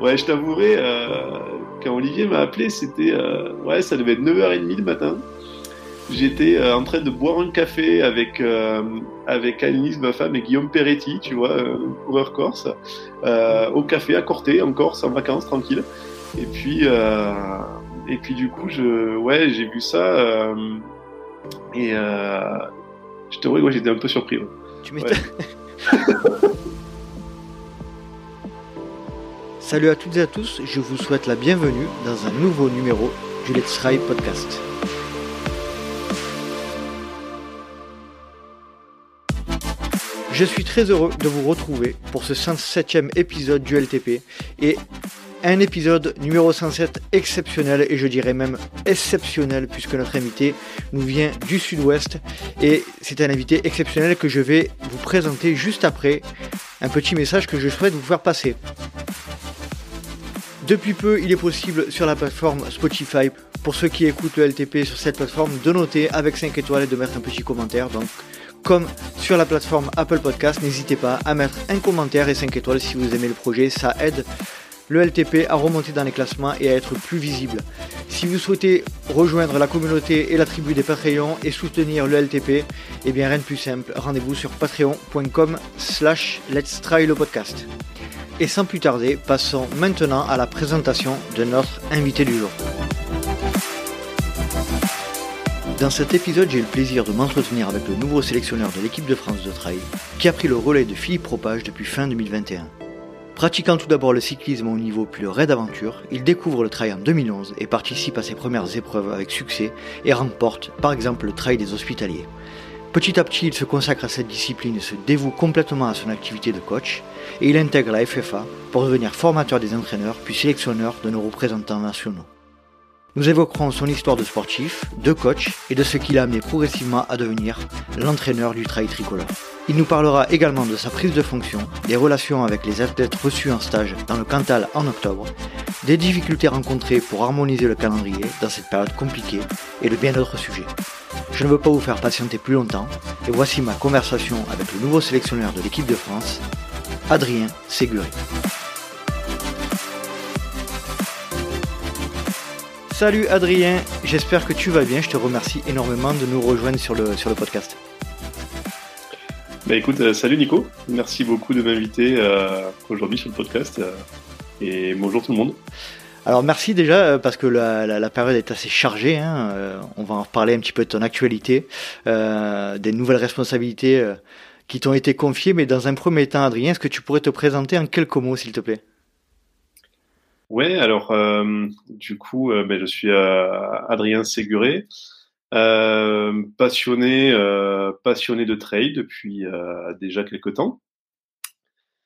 Ouais, je t'avouerai, quand Olivier m'a appelé, c'était. ouais, ça devait être 9h30 le matin. J'étais en train de boire un café avec, avec Annelise, ma femme, et Guillaume Peretti, tu vois, coureur corse, au café à Corté, en Corse, en vacances, tranquille. Et puis, et puis du coup, je, ouais, j'ai vu ça. et je te vois, j'étais un peu surpris. Tu m'étonnes. Salut à toutes et à tous, je vous souhaite la bienvenue dans un nouveau numéro du Let's Ride Podcast. Je suis très heureux de vous retrouver pour ce 107e épisode du LTP et un épisode numéro 107 exceptionnel et je dirais même exceptionnel puisque notre invité nous vient du sud-ouest et c'est un invité exceptionnel que je vais vous présenter juste après un petit message que je souhaite vous faire passer. Depuis peu, il est possible sur la plateforme Spotify pour ceux qui écoutent le LTP sur cette plateforme de noter avec 5 étoiles et de mettre un petit commentaire. Donc, comme sur la plateforme Apple Podcast, n'hésitez pas à mettre un commentaire et 5 étoiles si vous aimez le projet, ça aide le LTP à remonter dans les classements et à être plus visible. Si vous souhaitez rejoindre la communauté et la tribu des Patreons et soutenir le LTP, eh bien rien de plus simple, rendez-vous sur patreon.com slash let's try le podcast. Et sans plus tarder, passons maintenant à la présentation de notre invité du jour. Dans cet épisode, j'ai eu le plaisir de m'entretenir avec le nouveau sélectionneur de l'équipe de France de trail, qui a pris le relais de Philippe Propage depuis fin 2021. Pratiquant tout d'abord le cyclisme au niveau puis le raid aventure, il découvre le trail en 2011 et participe à ses premières épreuves avec succès et remporte par exemple le trail des hospitaliers. Petit à petit, il se consacre à cette discipline et se dévoue complètement à son activité de coach et il intègre la FFA pour devenir formateur des entraîneurs puis sélectionneur de nos représentants nationaux. Nous évoquerons son histoire de sportif, de coach et de ce qui l'a amené progressivement à devenir l'entraîneur du trail tricolore. Il nous parlera également de sa prise de fonction, des relations avec les athlètes reçus en stage dans le Cantal en octobre, des difficultés rencontrées pour harmoniser le calendrier dans cette période compliquée et de bien d'autres sujets. Je ne veux pas vous faire patienter plus longtemps et voici ma conversation avec le nouveau sélectionneur de l'équipe de France, Adrien Séguré. Salut Adrien, j'espère que tu vas bien. Je te remercie énormément de nous rejoindre sur le, sur le podcast. Bah écoute, euh, salut Nico, merci beaucoup de m'inviter euh, aujourd'hui sur le podcast euh, et bonjour tout le monde. Alors merci déjà parce que la, période est assez chargée. Hein, on va en reparler un petit peu de ton actualité, des nouvelles responsabilités qui t'ont été confiées. Mais dans un premier temps, Adrien, est-ce que tu pourrais te présenter en quelques mots, s'il te plaît? Ouais, alors euh, du coup, euh, ben, je suis euh, Adrien Séguré, passionné, passionné de trail depuis déjà quelques temps.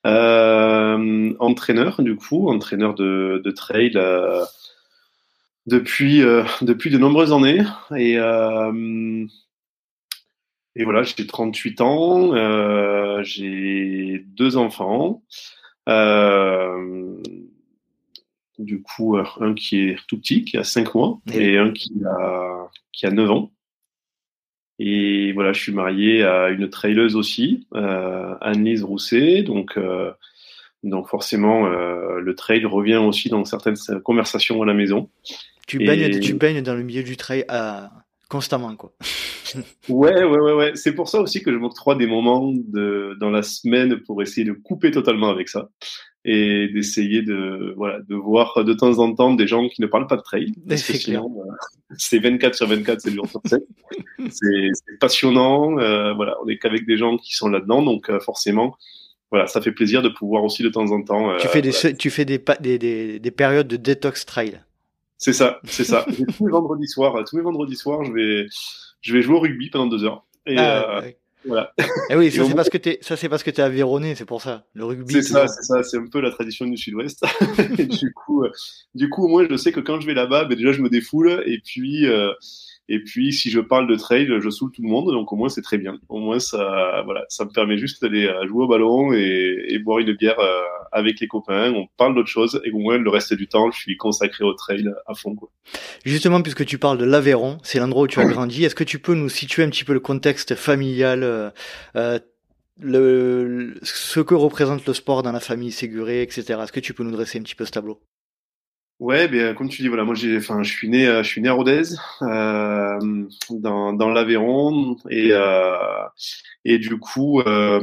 entraîneur, du coup, entraîneur de, de trail depuis depuis de nombreuses années et et voilà, j'ai 38 ans, j'ai deux enfants. Euh, du coup, euh, un qui est tout petit, qui a 5 mois, et, un qui a, qui a 9 ans. Et voilà, je suis marié à une traileuse aussi, euh, Anne-Lise Rousset. Donc, euh, donc forcément, euh, le trail revient aussi dans certaines conversations à la maison. Tu baignes, tu baignes dans le milieu du trail à... constamment, quoi. ouais, ouais, ouais, ouais. C'est pour ça aussi que je m'octroie des moments de, dans la semaine pour essayer de couper totalement avec ça et d'essayer de voilà de voir de temps en temps des gens qui ne parlent pas de trail parce que sinon euh, c'est 24 sur 24 c'est jours sur 7 c'est passionnant euh, voilà on est qu'avec des gens qui sont là-dedans donc euh, forcément voilà ça fait plaisir de pouvoir aussi de temps en temps tu fais des tu fais des, des, des, des périodes de détox trail. C'est ça c'est ça. Tous les vendredis soirs tous les vendredis soirs je vais je vais jouer au rugby pendant deux heures. Et ah, voilà. Et eh oui, ça c'est parce que t'es, ça c'est parce que t'es avironné, c'est pour ça. Le rugby. C'est ça, c'est ça, c'est un peu la tradition du Sud-Ouest. du coup, euh, du coup, moi, je sais que quand je vais là-bas, ben, déjà je me défoule et puis. Euh, et puis, si je parle de trail, je saoule tout le monde, donc au moins c'est très bien. Au moins ça, voilà, ça me permet juste d'aller euh, jouer au ballon et, et boire une bière euh, avec les copains. On parle d'autre chose et au moins le reste du temps, je suis consacré au trail à fond. Quoi. Justement, puisque tu parles de l'Aveyron, c'est l'endroit où tu as grandi. Est-ce que tu peux nous situer un petit peu le contexte familial euh, le, ce que représente le sport dans la famille Séguré, etc. Est-ce que tu peux nous dresser un petit peu ce tableau? Ouais, bien comme tu dis, voilà, moi j'ai, enfin, je suis né, je suis né à Rodez, euh, dans, dans l'Aveyron, et euh, et du coup, euh,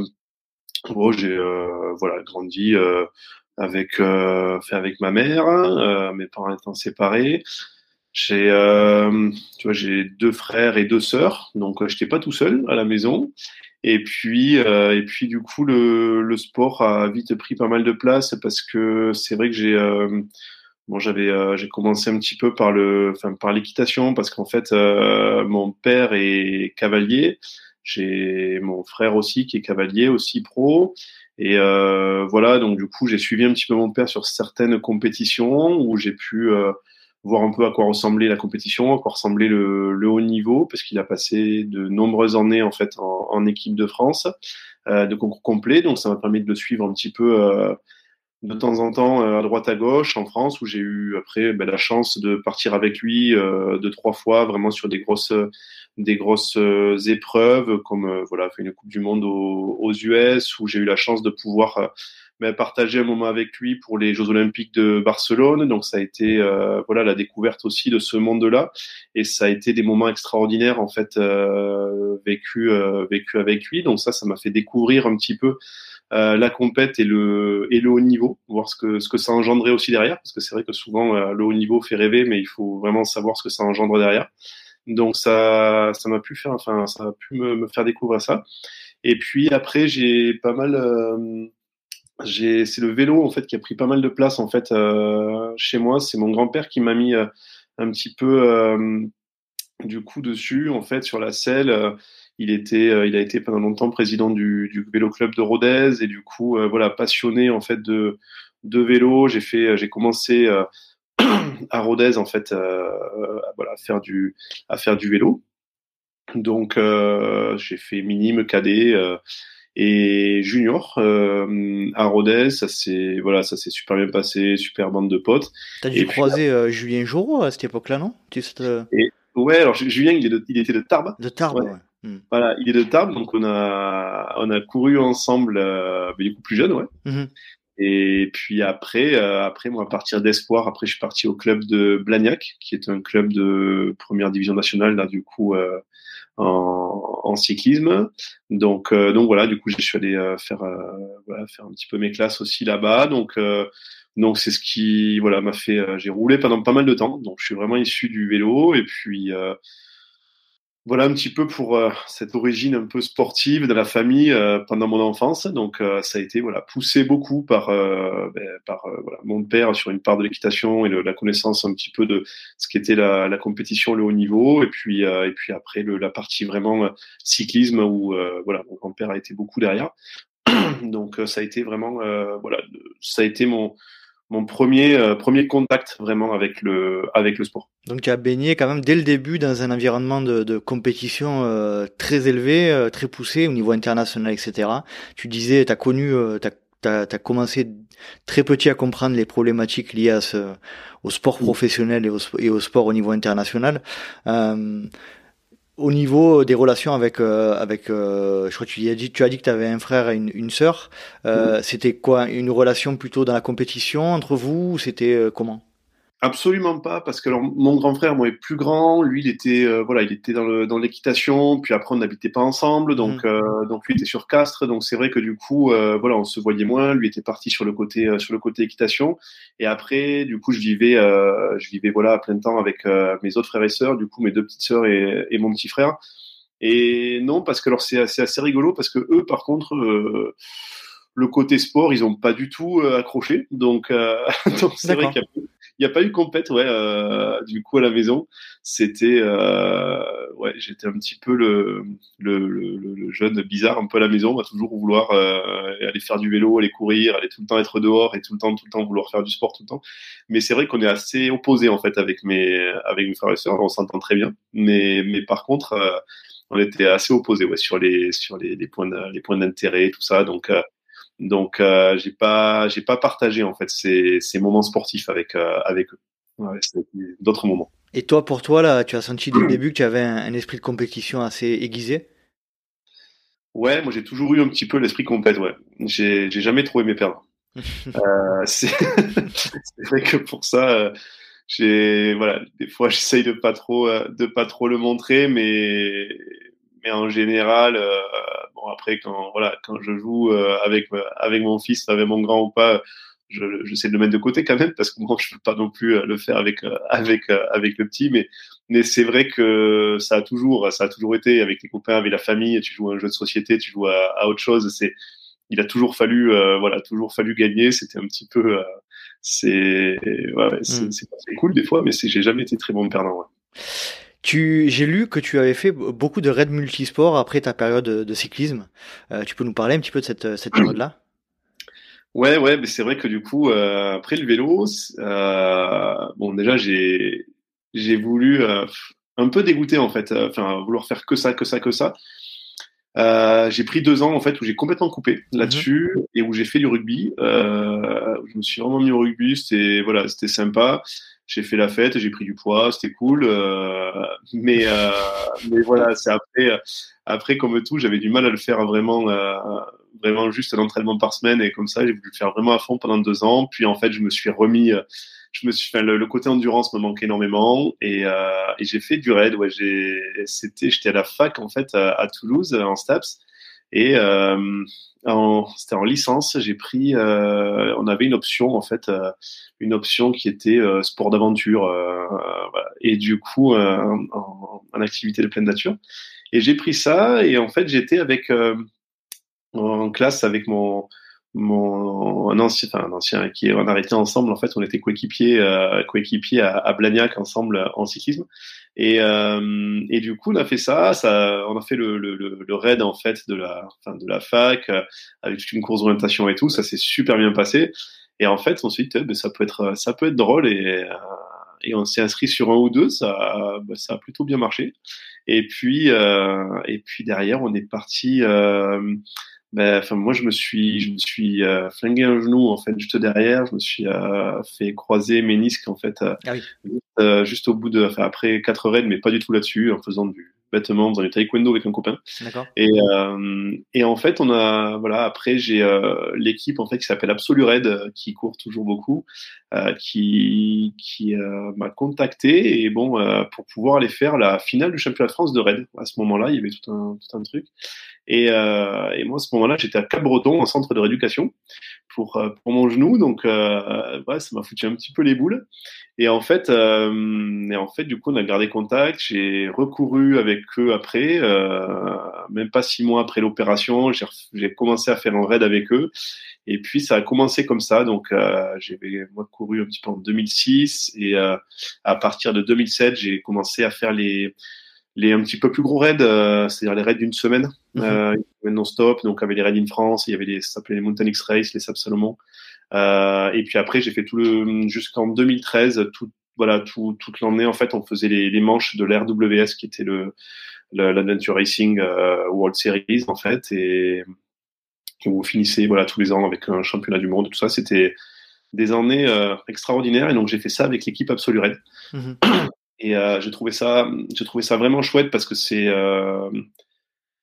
bon, j'ai euh, voilà grandi euh, avec, euh, avec ma mère, euh, mes parents étant séparés. J'ai, euh, tu vois, j'ai deux frères et deux sœurs, donc j'étais pas tout seul à la maison. Et puis, euh, et puis du coup, le, le sport a vite pris pas mal de place parce que c'est vrai que j'ai, euh, bon, j'avais, euh, j'ai commencé un petit peu par le, enfin, par l'équitation parce qu'en fait, euh, mon père est cavalier. J'ai mon frère aussi qui est cavalier, aussi pro. Et euh, voilà, donc du coup, j'ai suivi un petit peu mon père sur certaines compétitions où j'ai pu euh, voir un peu à quoi ressemblait la compétition, à quoi ressemblait le, le haut niveau, parce qu'il a passé de nombreuses années en fait en, en équipe de France, euh, de concours complet. Donc ça m'a permis de le suivre un petit peu euh, de temps en temps euh, à droite à gauche en France, où j'ai eu après ben, la chance de partir avec lui euh, deux trois fois vraiment sur des grosses des grosses euh, épreuves, comme voilà une Coupe du Monde aux, aux US, où j'ai eu la chance de pouvoir ben, partager un moment avec lui pour les Jeux Olympiques de Barcelone. Donc ça a été euh, voilà la découverte aussi de ce monde-là, et ça a été des moments extraordinaires en fait euh, vécu euh, vécu avec lui. Donc ça, ça m'a fait découvrir un petit peu euh, la compète et le et le haut niveau, voir ce que ce que ça engendrait aussi derrière, parce que c'est vrai que souvent euh, le haut niveau fait rêver, mais il faut vraiment savoir ce que ça engendre derrière. Donc ça ça m'a pu faire, enfin ça a pu me, faire découvrir ça. Et puis après j'ai pas mal euh, j'ai c'est le vélo en fait qui a pris pas mal de place en fait chez moi. C'est mon grand-père qui m'a mis un petit peu du coup dessus en fait sur la selle. Euh, il était, euh, il a été pendant longtemps président du, du vélo club de Rodez et du coup voilà passionné en fait de de vélo. J'ai fait, j'ai commencé à Rodez en fait voilà à faire du à faire du vélo. Donc j'ai fait minime, cadet et junior euh, à Rodez, ça s'est voilà, ça s'est super bien passé, super bande de potes. T'as dû croiser euh, Julien Joro à cette époque-là, non? Tu, sais, euh, Et ouais, alors Julien, il, est de- il était de Tarbes. De Tarbes, Ouais. ouais. Hmm. Voilà, il est de Tarbes, donc on a on a couru ensemble, euh, mais du coup plus jeune, ouais. Mhm. Et puis après, euh, après moi à partir d'espoir, après je suis parti au club de Blagnac, qui est un club de première division nationale là du coup euh, en, en cyclisme. Donc euh, donc voilà, du coup je suis allé euh, faire euh, voilà faire un petit peu mes classes aussi là-bas. Donc euh, donc c'est ce qui voilà m'a fait euh, j'ai roulé pendant pas mal de temps. Donc je suis vraiment issu du vélo et puis euh, voilà un petit peu pour euh, cette origine un peu sportive de la famille euh, pendant mon enfance. Donc euh, ça a été voilà poussé beaucoup par ben, par mon père sur une part de l'équitation et le- la connaissance un petit peu de ce qu'était la, la compétition, le haut niveau, et puis et puis après la partie vraiment cyclisme où voilà mon grand-père a été beaucoup derrière. Donc ça a été vraiment voilà ça a été mon mon premier euh, premier contact vraiment avec le avec le sport. Donc tu as baigné quand même dès le début dans un environnement de, de compétition euh, très élevé, euh, très poussé au niveau international, etc. Tu disais, tu as connu, tu as, commencé très petit à comprendre les problématiques liées à ce, au sport professionnel et au, et au sport au niveau international. Au niveau des relations avec euh, avec euh, je crois que tu as dit tu as dit que tu avais un frère et une, une sœur euh, mmh. c'était quoi une relation plutôt dans la compétition entre vous c'était euh, comment? Absolument pas, parce que alors, mon grand frère, moi, est plus grand. Lui, il était, euh, voilà, il était dans le dans l'équitation. Puis après, on n'habitait pas ensemble, donc mmh. euh, donc lui était sur Castres. Donc c'est vrai que du coup, euh, voilà, on se voyait moins. Lui était parti sur le côté euh, sur le côté équitation. Et après, du coup, je vivais euh, je vivais voilà à plein temps avec euh, mes autres frères et sœurs. Du coup, mes deux petites sœurs et, et mon petit frère. Et non, parce que alors c'est assez, assez rigolo, parce que eux, par contre. Euh, le côté sport, ils ont pas du tout euh, accroché, donc, donc c'est vrai qu'il a n'y a pas eu compète, ouais, euh, du coup à la maison. C'était, euh, ouais, j'étais un petit peu le, le, le, le, jeune bizarre un peu à la maison, à toujours vouloir euh, aller faire du vélo, aller courir, aller tout le temps être dehors et tout le temps, tout le temps vouloir faire du sport tout le temps. Mais c'est vrai qu'on est assez opposés en fait avec mes, avec mes frères et sœurs. On s'entend très bien, mais, mais par contre, euh, on était assez opposés, ouais, sur les, sur les, les points, les points d'intérêt, tout ça. Donc euh, donc euh, j'ai pas j'ai pas partagé en fait ces, ces moments sportifs avec euh, avec eux. Ouais, d'autres moments. Et toi pour toi là, tu as senti dès le début que tu avais un, un esprit de compétition assez aiguisé? Ouais, moi j'ai toujours eu un petit peu l'esprit compète, ouais. J'ai jamais trop aimé perdre. euh, c'est vrai que pour ça, euh, j'ai voilà, des fois j'essaye de pas trop euh, de pas trop le montrer, mais mais en général, euh, bon après quand voilà quand je joue avec avec mon fils, avec mon grand ou pas, je j'essaie de le mettre de côté quand même parce que moi je peux pas non plus le faire avec avec avec le petit, mais mais c'est vrai que ça a toujours ça a toujours été avec les copains, avec la famille, tu joues à un jeu de société, tu joues à, à autre chose, c'est il a toujours fallu voilà toujours fallu gagner, c'était un petit peu c'est ouais, c'est cool des fois, mais j'ai jamais été très bon perdant. Ouais. Tu, j'ai lu que tu avais fait beaucoup de raids multisport après ta période de, cyclisme. Euh, tu peux nous parler un petit peu de cette, cette période-là? Ouais, ouais, mais c'est vrai que du coup, euh, après le vélo, euh, bon, déjà j'ai j'ai voulu euh, un peu dégoûter en fait, euh, enfin vouloir faire que ça, que ça, que ça. Euh, j'ai pris deux ans en fait où j'ai complètement coupé là-dessus mhm. et où j'ai fait du rugby. Euh, je me suis vraiment mis au rugby, c'était voilà, c'était sympa. J'ai fait la fête, j'ai pris du poids, c'était cool. Euh, mais euh, mais voilà, c'est après après comme tout, j'avais du mal à le faire vraiment euh, vraiment juste un entraînement par semaine et comme ça, j'ai voulu le faire vraiment à fond pendant deux ans. Puis en fait, je me suis remis je me suis, enfin, le, côté endurance me manquait énormément et, j'ai fait du raid. Ouais, j'ai, c'était, j'étais à la fac en fait à, Toulouse en STAPS et c'était en licence. J'ai pris, euh, on avait une option en fait, euh, une option qui était euh, sport d'aventure et du coup en, activité de pleine nature. Et j'ai pris ça et en fait j'étais avec en classe avec mon mon un ancien, enfin un ancien qui on arrêté ensemble en fait on était coéquipiers coéquipiers à, Blagnac ensemble en cyclisme et euh, du coup on a fait ça ça on a fait le le, le raid en fait de la enfin de la fac euh, avec toute une course d'orientation et tout. Ça s'est super bien passé. Et en fait on s'est dit ça peut être ça peut être drôle et euh, et on s'est inscrit sur un ou deux. Ça ben, ça a plutôt bien marché. Et puis euh, et puis derrière on est parti ben, enfin, moi, je me suis, je me suis euh, flingué un genou en fait juste derrière. Je me suis euh, fait croiser ménisque en fait, euh, ah oui. juste, au bout de, enfin, après quatre raids, mais pas du tout là-dessus, en faisant du bêtement dans du taekwondo avec un copain. Et, et en fait, on a, voilà, après j'ai l'équipe en fait qui s'appelle Absolu Red, qui court toujours beaucoup, qui, qui m'a contacté et bon pour pouvoir aller faire la finale du championnat de France de raid. À ce moment-là, il y avait tout un, tout un truc. Et, euh, et moi, à ce moment-là, j'étais à Cap-Breton, en centre de rééducation, pour, euh, pour mon genou. Donc, euh, ouais, ça m'a foutu un petit peu les boules. Et en fait, euh, et en fait, du coup, on a gardé contact. J'ai recouru avec eux après, euh, même pas six mois après l'opération. J'ai commencé à faire un raid avec eux. Et puis, ça a commencé comme ça. Donc, euh, j'ai moi couru un petit peu en 2006. Et à partir de 2007, j'ai commencé à faire les les un petit peu plus gros raids, euh, c'est-à-dire les raids d'une semaine, mm euh, non-stop. Donc, il y avait les raids in France, il y avait les, ça s'appelait les Mountain X Race, les Sab Salomon. Euh, et puis après, j'ai fait tout le, jusqu'en 2013, tout, voilà, tout, toute l'année, en fait, on faisait les, les manches de l'RWS, qui était le, l'Adventure Racing euh, World Series, en fait, et on finissait, voilà, tous les ans avec un championnat du monde, tout ça. C'était des années euh, extraordinaires. Et donc, j'ai fait ça avec l'équipe Absolu Red. Mhm. Et euh, j'ai trouvé ça, j'ai trouvé ça vraiment chouette parce que c'est euh,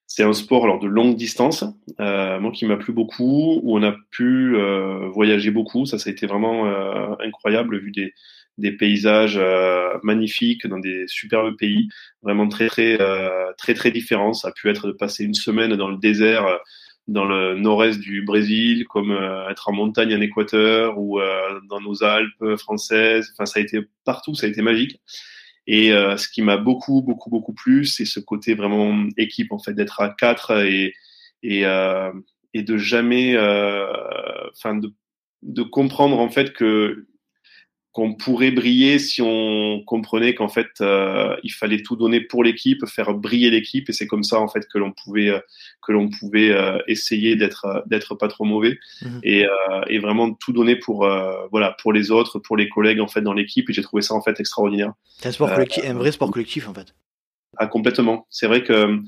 c'est un sport alors de longue distance, euh, moi qui m'a plu beaucoup, où on a pu euh, voyager beaucoup. Ça, ça a été vraiment euh, incroyable vu des des paysages euh, magnifiques dans des superbes pays, vraiment très très très très différents. Ça a pu être de passer une semaine dans le désert dans le nord-est du Brésil, comme être en montagne en Équateur ou dans nos Alpes françaises. Enfin, ça a été partout, ça a été magique. Et euh, ce qui m'a beaucoup, beaucoup, beaucoup plu, c'est ce côté vraiment équipe, en fait, d'être à quatre et, et, euh, et de jamais, euh, enfin, de, de comprendre en fait que qu'on pourrait briller si on comprenait qu'en fait euh, il fallait tout donner pour l'équipe, faire briller l'équipe et c'est comme ça en fait que l'on pouvait euh, que l'on pouvait euh, essayer d'être d'être pas trop mauvais mhm. et, et, vraiment tout donner pour voilà pour les autres, pour les collègues en fait dans l'équipe et j'ai trouvé ça en fait extraordinaire. C'est un sport collectif, un vrai sport collectif en fait. Ah complètement. C'est vrai que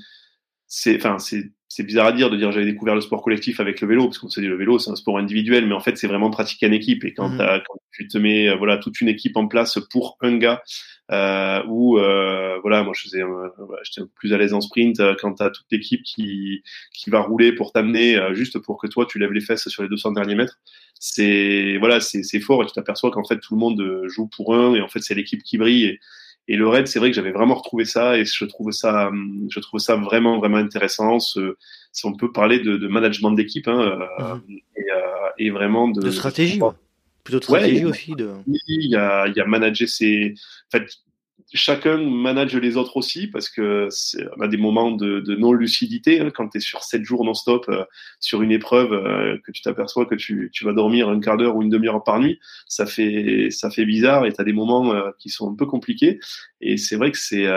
c'est enfin c'est c'est bizarre à dire de dire j'avais découvert le sport collectif avec le vélo parce qu'on s'est dit le vélo c'est un sport individuel mais en fait c'est vraiment pratiquer en équipe et quand, mmh. quand tu te mets euh, voilà toute une équipe en place pour un gars euh, ou euh, voilà moi je faisais euh, j'étais plus à l'aise en sprint euh, quand tu as toute l'équipe qui qui va rouler pour t'amener juste pour que toi tu lèves les fesses sur les 200 derniers mètres c'est voilà c'est c'est fort et tu t'aperçois qu'en fait tout le monde joue pour un et en fait c'est l'équipe qui brille et, et le raid, c'est vrai que j'avais vraiment retrouvé ça et je trouve ça, je trouve ça vraiment vraiment intéressant. Ce, si on peut parler de, de management d'équipe hein, euh, et, euh, et, vraiment de, de stratégie, plutôt de stratégie aussi. De... Il y a, il y a manager ses, en fait, chacun manage les autres aussi parce que on a des moments de, de non-lucidité hein, quand tu es sur 7 jours non-stop euh, sur une épreuve euh, que tu t'aperçois que tu, tu, vas dormir un quart d'heure ou une demi-heure par nuit ça fait ça fait bizarre et tu as des moments euh, qui sont un peu compliqués et c'est vrai que c'est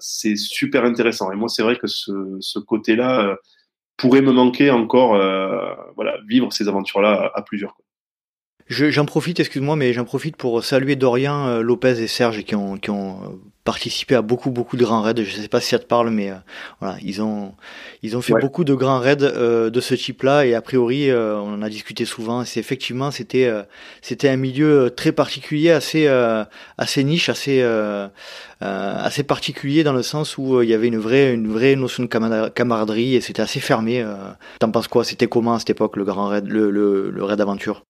c'est super intéressant et moi c'est vrai que ce, ce côté-là pourrait me manquer encore voilà vivre ces aventures là à, plusieurs quoi. J'en profite, excuse-moi, mais j'en profite pour saluer Dorian, euh, Lopez et Serge qui ont, qui ont euh, participé à beaucoup beaucoup de grands raids. Je sais pas si ça te parle, mais euh, voilà, ils ont ils ont fait beaucoup de grands raids de ce type-là et a priori on en a discuté souvent. C'est effectivement c'était c'était un milieu très particulier, assez assez niche, assez assez particulier dans le sens où il y avait une vraie une vraie notion de camaraderie et c'était assez fermé. T'en penses quoi? C'était comment à cette époque le grand raid, le le, le raid aventure?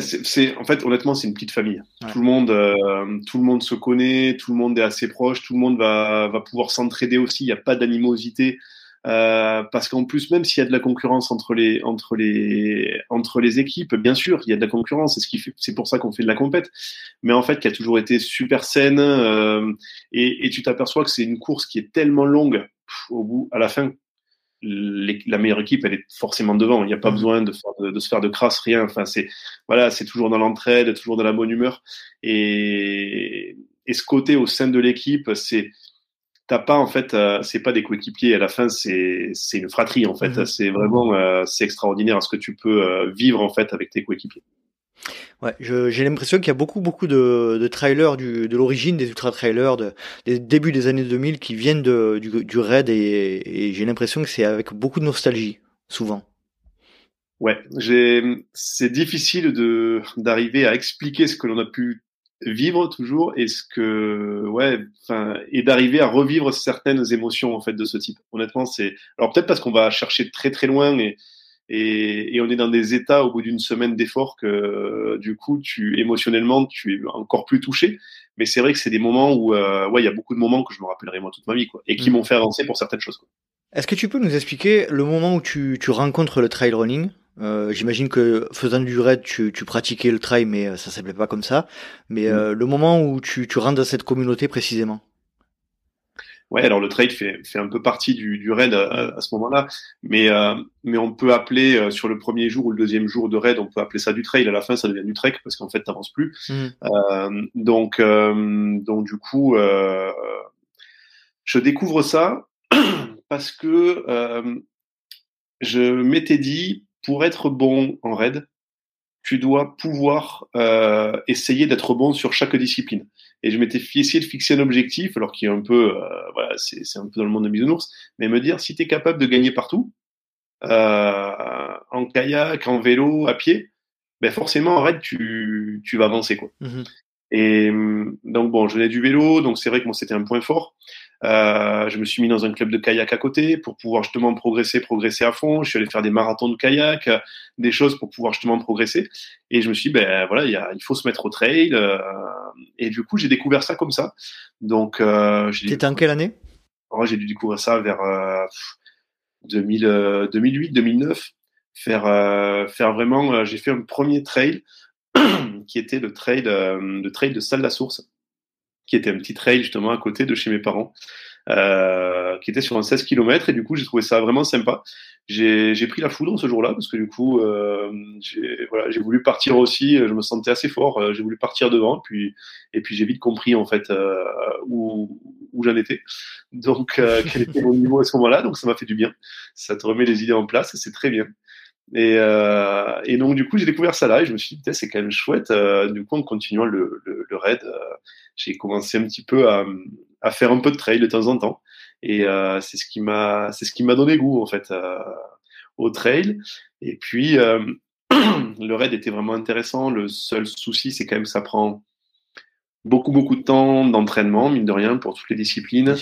C'est, en fait, honnêtement, c'est une petite famille. Tout le monde, euh, tout le monde se connaît, tout le monde est assez proche, tout le monde va, va pouvoir s'entraider aussi. Il n'y a pas d'animosité euh, parce qu'en plus, même s'il y a de la concurrence entre les, entre les, entre les équipes, bien sûr, il y a de la concurrence. C'est ce qui fait, c'est pour ça qu'on fait de la compète. Mais en fait, qui a toujours été super saine. Euh, et, et tu t'aperçois que c'est une course qui est tellement longue au bout, à la fin, la meilleure équipe, elle est forcément devant. Il n'y a pas mmh. besoin de, de, se faire de crasse, rien. Enfin, c'est voilà, c'est toujours dans l'entraide, toujours dans la bonne humeur. Et, et ce côté au sein de l'équipe, c'est t'as pas en fait, euh, c'est pas des coéquipiers. À la fin, c'est c'est une fratrie en fait. Mmh. C'est vraiment euh, c'est extraordinaire ce que tu peux euh, vivre en fait avec tes coéquipiers. Ouais, j'ai l'impression qu'il y a beaucoup beaucoup de, de trailers de l'origine des ultra trailers de, des débuts des années 2000 qui viennent du, du raid et, et j'ai l'impression que c'est avec beaucoup de nostalgie souvent. Ouais, c'est difficile de d'arriver à expliquer ce que l'on a pu vivre toujours et ce que ouais enfin et d'arriver à revivre certaines émotions en fait de ce type. Honnêtement, c'est alors peut-être parce qu'on va chercher très très loin et et, et, on est dans des états au bout d'une semaine d'effort que du coup tu émotionnellement tu es encore plus touché mais c'est vrai que c'est des moments où euh, ouais il y a beaucoup de moments que je me rappellerai moi toute ma vie quoi et qui mm. m'ont fait avancer pour certaines choses quoi. Est-ce que tu peux nous expliquer le moment où tu, tu rencontres le trail running? Euh, J'imagine que faisant du raid, tu, tu pratiquais le trail, mais euh, ça s'appelait pas comme ça. Mais mm. euh, le moment où tu, tu rentres dans cette communauté précisément? Ouais, alors le trade fait, fait un peu partie du, du raid à, ce moment-là, mais euh, mais on peut appeler euh, sur le premier jour ou le deuxième jour de raid, on peut appeler ça du trail. À la fin, ça devient du trek parce qu'en fait, t'avances plus. Mmh. Euh, donc euh, donc du coup, euh, je découvre ça parce que je m'étais dit pour être bon en raid, tu dois pouvoir essayer d'être bon sur chaque discipline et je m'étais essayé de fixer un objectif, alors qui est un peu, euh, voilà, c'est, c'est un peu dans le monde de bisounours, mais me dire si tu es capable de gagner partout, euh, en kayak, en vélo, à pied, ben forcément en raid tu, tu vas avancer quoi. Mmh et donc bon, je venais du vélo, donc c'est vrai que moi c'était un point fort. Euh, je me suis mis dans un club de kayak à côté pour pouvoir justement progresser, progresser à fond. Je suis allé faire des marathons de kayak, des choses pour pouvoir justement progresser. Et je me suis dit, ben voilà, il, y a, il faut se mettre au trail. Euh, et du coup, j'ai découvert ça comme ça. Donc, euh, T'étais en quelle année? Oh, J'ai dû découvrir ça vers euh, 2000, 2008, 2009. Faire, euh, faire vraiment, euh, j'ai fait un premier trail qui était le trail, le trail de Salle la Source qui était un petit trail justement à côté de chez mes parents, euh, qui était sur un 16 km et du coup j'ai trouvé ça vraiment sympa. J'ai pris la foudre ce jour-là parce que du coup euh, j'ai voilà, voulu partir aussi, je me sentais assez fort, euh, j'ai voulu partir devant puis et puis j'ai vite compris en fait euh, où, où j'en étais, donc euh, quel était mon niveau à ce moment-là, donc ça m'a fait du bien, ça te remet les idées en place, c'est très bien. Et, euh, et, donc du coup j'ai découvert ça là et je me suis dit c'est quand même chouette. Euh, du coup en continuant le, le, le raid, euh, j'ai commencé un petit peu à, à, faire un peu de trail de temps en temps. Et euh, c'est ce qui m'a, c'est ce qui m'a donné goût en fait euh, au trail. Et puis euh, le raid était vraiment intéressant. Le seul souci, c'est quand même ça prend beaucoup beaucoup de temps d'entraînement, mine de rien, pour toutes les disciplines.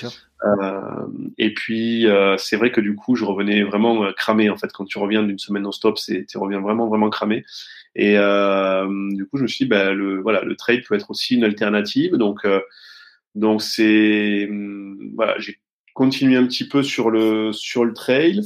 Euh, et puis euh, c'est vrai que du coup, je revenais vraiment euh, cramé en fait. Quand tu reviens d'une semaine non-stop, c'est tu reviens vraiment vraiment cramé. Et euh, du coup, je me suis dit, bah, le voilà, le trail peut être aussi une alternative. Donc donc c'est hum, voilà, j'ai continué un petit peu sur le sur le trail.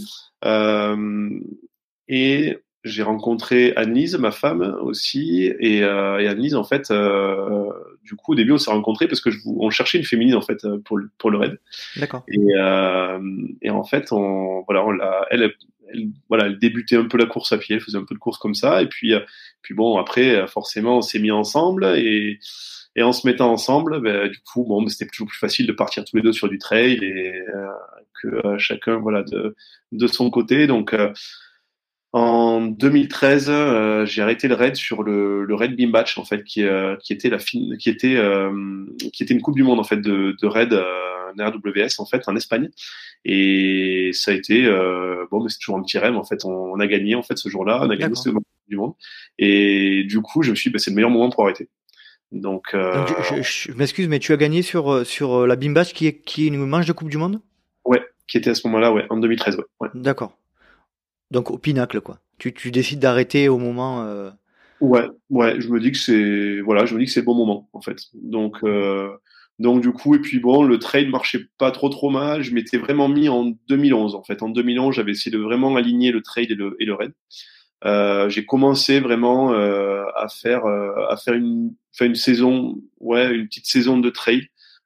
et j'ai rencontré Annelise, ma femme aussi, et, euh, et Annelise, en fait, euh, du coup, au début, on s'est rencontrés parce que je, on cherchait une féminine, en fait, pour le, pour le raid. D'accord. Et, euh, et en fait, on, voilà, on l'a, elle, elle, voilà, elle débutait un peu la course à pied, elle faisait un peu de course comme ça, et puis, euh, puis bon, après, forcément, on s'est mis ensemble, et, et en se mettant ensemble, ben, du coup, bon, c'était toujours plus facile de partir tous les deux sur du trail et euh, que euh, chacun, voilà, de, de son côté. Donc, en 2013, euh, j'ai arrêté le raid sur le, le raid Batch en fait, qui, euh, qui était la fin, qui était euh, qui était une coupe du monde en fait de, de raid euh, RWS en fait en Espagne. Et ça a été bon, mais c'est toujours un petit rêve en fait. On, a gagné en fait ce jour-là, on a gagné ce coupe du monde. Et du coup, je me suis, dit, bah, c'est le meilleur moment pour arrêter. Donc, Donc je, je, m'excuse, mais tu as gagné sur sur la Batch qui est qui est une manche de coupe du monde? Ouais, qui était à ce moment-là, ouais, en 2013, ouais. ouais. D'accord. Donc au pinacle, quoi. Tu, décides d'arrêter au moment. Euh... Ouais, ouais. Je me dis que c'est voilà, je me dis que c'est le bon moment en fait. Donc euh, donc du coup et puis bon, le trade marchait pas trop trop mal. Je m'étais vraiment mis en 2011 en fait. En 2011, j'avais essayé de vraiment aligner le trade et le raid. Euh, j'ai commencé vraiment à faire une une saison une petite saison de trade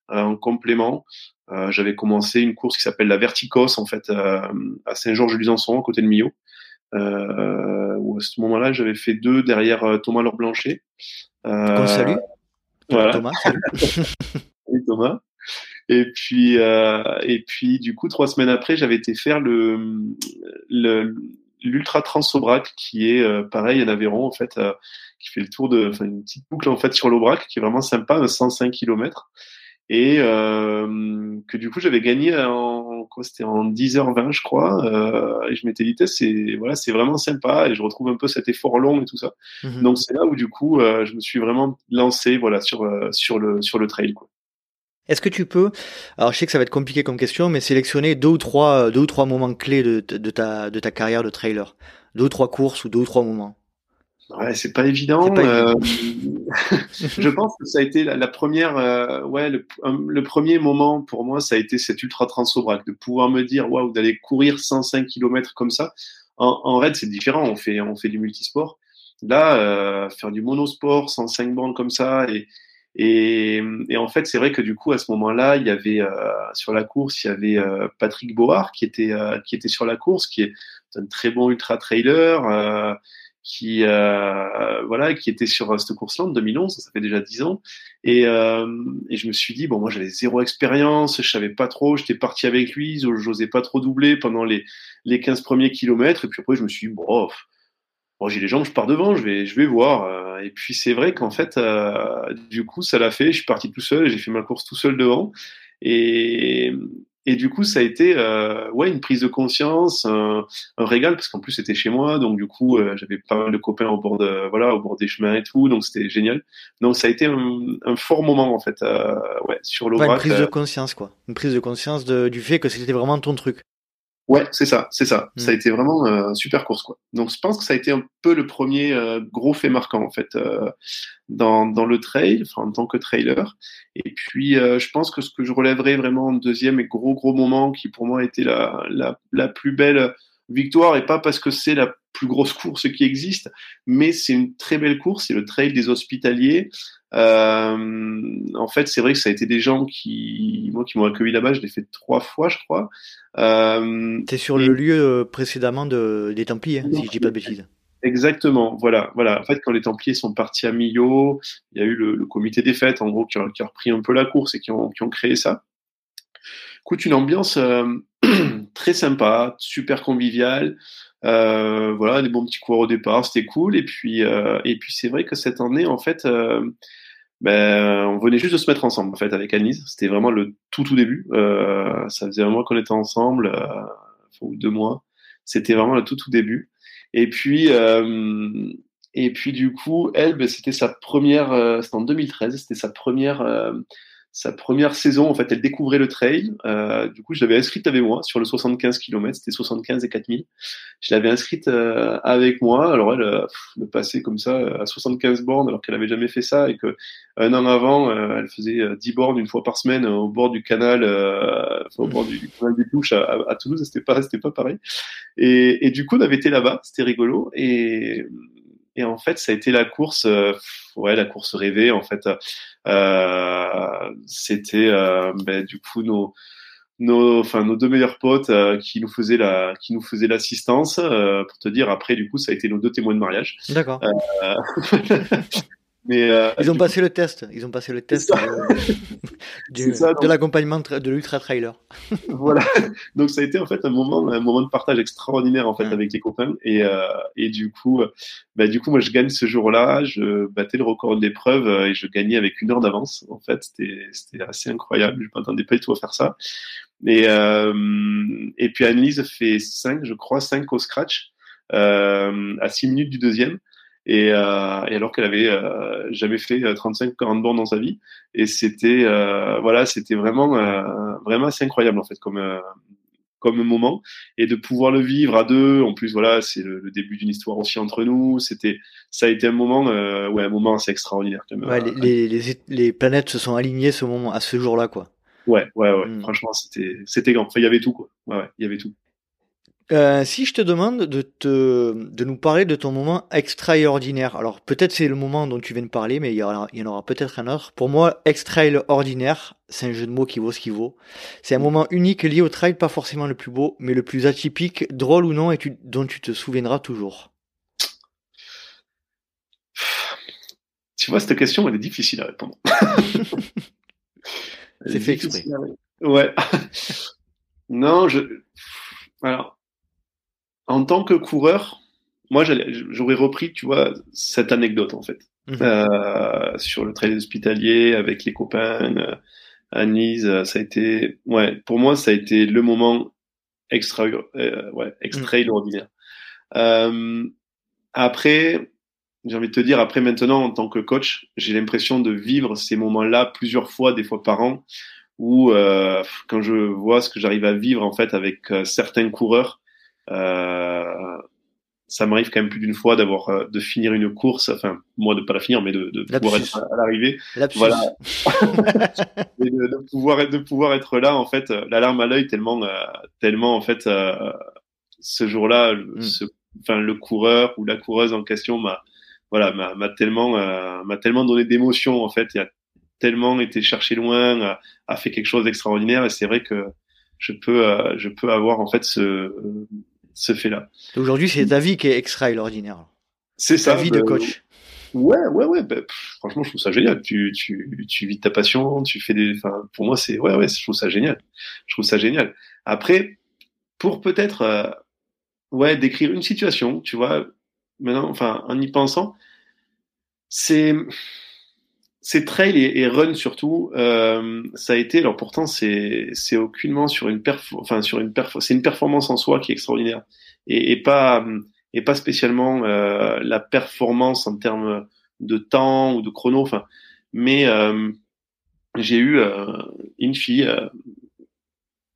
en complément euh, j'avais commencé une course qui s'appelle la Verticos en fait euh, à Saint-Georges-Luzançon, à côté de Millau. Euh, où à ce moment-là, j'avais fait deux derrière Thomas Laure Blanchet. Euh, salut. Voilà. Thomas. Salut Thomas. Et puis, euh, et puis, du coup, trois semaines après, j'avais été faire le, le l'ultra Transobrac, qui est euh, pareil en Aveyron en fait, euh, qui fait le tour de, une petite boucle en fait sur l'Aubrac, qui est vraiment sympa, de 105 km et euh, que du coup j'avais gagné en quoi c'était en 10h20 je crois euh, et je m'étais dit c'est voilà c'est vraiment sympa et je retrouve un peu cet effort long et tout ça Mhm. donc c'est là où du coup euh, je me suis vraiment lancé voilà sur euh, sur le sur le trail quoi. Est-ce que tu peux, alors je sais que ça va être compliqué comme question, mais sélectionner deux ou trois, deux ou trois moments clés de, de ta de ta carrière de trailer, deux ou trois courses ou deux ou trois moments. Ouais, c'est pas évident. Pas euh, je pense que ça a été la, la première, euh, ouais, le, un- le premier moment pour moi, ça a été cet ultra transobrac, de pouvoir me dire, waouh, d'aller courir 105 km comme ça. En, en raid, c'est différent. On fait, on fait du multisport. Là, euh, faire du monosport, 105 bandes comme ça, et et, et en fait, c'est vrai que du coup, à ce moment-là, il y avait euh, sur la course, il y avait euh, Patrick Board qui était euh, qui était sur la course, qui est un très bon ultra trailer. Qui euh, voilà qui était sur euh, cette course-là en 2011 ça fait déjà dix ans. Et, euh, et je me suis dit bon moi j'avais zéro expérience je savais pas trop j'étais parti avec lui j'osais pas trop doubler pendant les les 15 premiers kilomètres. Et puis après je me suis dit bon, j'ai les jambes je pars devant je vais je vais voir. Et puis c'est vrai qu'en fait du coup ça l'a fait. Je suis parti tout seul j'ai fait ma course tout seul devant. Et et du coup, ça a été euh, ouais une prise de conscience, un, un régal parce qu'en plus c'était chez moi, donc du coup euh, j'avais pas mal de copains au bord de voilà au bord des chemins et tout, donc c'était génial. Donc ça a été un, un fort moment en fait, euh, ouais sur Ouais, une l'Aubrac. prise euh, de conscience quoi, une prise de conscience de, du fait que c'était vraiment ton truc. Ouais, c'est ça, c'est ça. Ça a été vraiment euh, super course quoi. Donc je pense que ça a été un peu le premier euh, gros fait marquant en fait euh, dans dans le trail, enfin en tant que trailer. Et puis euh, je pense que ce que je relèverais vraiment en deuxième et gros gros moment qui pour moi était la la la plus belle victoire et pas parce que c'est la plus grosse course qui existe, mais c'est une très belle course, c'est le trail des hospitaliers. Euh, en fait, c'est vrai que ça a été des gens qui, moi, qui m'ont accueilli là-bas. Je l'ai fait trois fois, je crois. Euh, T'es sur Et- le lieu euh, précédemment de, des Templiers, hein, si je dis pas de bêtises. Exactement, voilà, voilà. En fait, quand les Templiers sont partis à Millau, il y a eu le, le comité des fêtes, en gros, qui a, qui a repris un peu la course et qui ont, qui ont créé ça. Écoute, une ambiance euh, très sympa, super conviviale. Euh, voilà, des bons petits coureurs au départ, c'était cool. Et puis, euh, et puis c'est vrai que cette année, en fait, ben, on venait juste de se mettre ensemble en fait avec Anise. C'était vraiment le tout tout début. Ça faisait un mois qu'on était ensemble, ou deux mois. C'était vraiment le tout tout début. Et puis et puis du coup, elle, ben, c'était sa première. C'était en 2013. C'était sa première sa première saison, en fait, elle découvrait le trail. Euh, du coup, je l'avais inscrite avec moi sur le 75 km, c'était 75 et 4000. Je l'avais inscrite euh, avec moi. Alors elle, euh, me passait comme ça à 75 bornes alors qu'elle avait jamais fait ça et que un an avant, euh, elle faisait 10 bornes une fois par semaine au bord du canal, enfin, au bord du, canal des Touches à, à, Toulouse. C'était pas, c'était pas pareil. Et, et, du coup, on avait été là-bas, c'était rigolo et et en fait, ça a été la course, euh, ouais, la course rêvée. En fait, euh, c'était euh, ben, du coup nos nos, enfin nos deux meilleurs potes euh, qui nous faisaient la, qui nous faisaient l'assistance. Euh, pour te dire, après, du coup, ça a été nos deux témoins de mariage. D'accord. Mais euh, ils ont passé le test. Ils ont passé le test du, ça, de l'accompagnement de l'ultra trailer. voilà. Donc ça a été en fait un moment, un moment de partage extraordinaire en fait avec les copains et euh, et du coup, bah du coup moi je gagne ce jour-là, je battais le record de l'épreuve et je gagnais avec une heure d'avance. En fait, c'était c'était assez incroyable. Je m'attendais pas du tout à faire ça. Et euh, et puis Annelise fait 5, je crois, 5 au scratch euh, à 6 minutes du deuxième. Et, euh, et alors qu'elle avait euh, jamais fait 35-40 euh, bornes dans sa vie. Et c'était euh, voilà, c'était vraiment euh, vraiment assez incroyable en fait comme comme moment et de pouvoir le vivre à deux. En plus voilà, c'est le, le, début d'une histoire aussi entre nous. C'était ça a été un moment ouais un moment assez extraordinaire quand même. Ouais, les, les, les, planètes se sont alignées ce moment à ce jour-là quoi. Ouais ouais ouais. Mm. Franchement c'était c'était grand. Enfin il y avait tout quoi. Ouais ouais il y avait tout. Euh, si je te demande de, te, de nous parler de ton moment extraordinaire, alors peut-être c'est le moment dont tu viens de parler, mais il y, aura, il y en aura peut-être un autre. Pour moi, extraordinaire, c'est un jeu de mots qui vaut ce qu'il vaut. C'est un moment unique lié au trail, pas forcément le plus beau, mais le plus atypique, drôle ou non, et tu, dont tu te souviendras toujours. Tu vois, cette question, elle est difficile à répondre. c'est fait exprès. Ouais. non, je. Alors, en tant que coureur, moi, j'aurais repris, tu vois, cette anecdote en fait, mmh. euh, sur le trail hospitalier avec les copains, euh, Anise, euh, ça a été, ouais, pour moi, ça a été le moment extra, euh, ouais, extraordinaire. Mmh. Euh, après, j'ai envie de te dire, après maintenant, en tant que coach, j'ai l'impression de vivre ces moments-là plusieurs fois, des fois par an, où euh, quand je vois ce que j'arrive à vivre en fait avec certains coureurs, euh, ça m'arrive quand même plus d'une fois d'avoir euh, de finir une course, enfin moi de pas la finir, mais de, de pouvoir être à l'arrivée. Voilà, de, de, pouvoir être, de pouvoir être là en fait, la larme à l'œil tellement euh, tellement en fait euh, ce jour-là, mm. enfin le coureur ou la coureuse en question m'a voilà m'a tellement euh, m'a tellement donné d'émotion en fait, il a tellement été cherché loin, a, a fait quelque chose d'extraordinaire et c'est vrai que je peux je peux avoir en fait ce ce fait-là. Aujourd'hui, c'est ta vie qui est extraordinaire. C'est ça. Ta vie de ben, coach. Ouais, ouais, ouais. Ben, franchement, je trouve ça génial. Tu, tu, tu vis ta passion, tu fais des. Enfin, pour moi, c'est ouais, ouais. Je trouve ça génial. Je trouve ça génial. Après, pour peut-être, euh, ouais, décrire une situation, tu vois. Maintenant, enfin, en y pensant, c'est c'est trail et, run surtout, euh, ça a été. Alors pourtant, c'est c'est aucunement sur une perf, enfin sur une perf, c'est une performance en soi qui est extraordinaire et, et pas et pas spécialement euh, la performance en termes de temps ou de chrono. Enfin, mais euh, j'ai eu euh, une fille euh,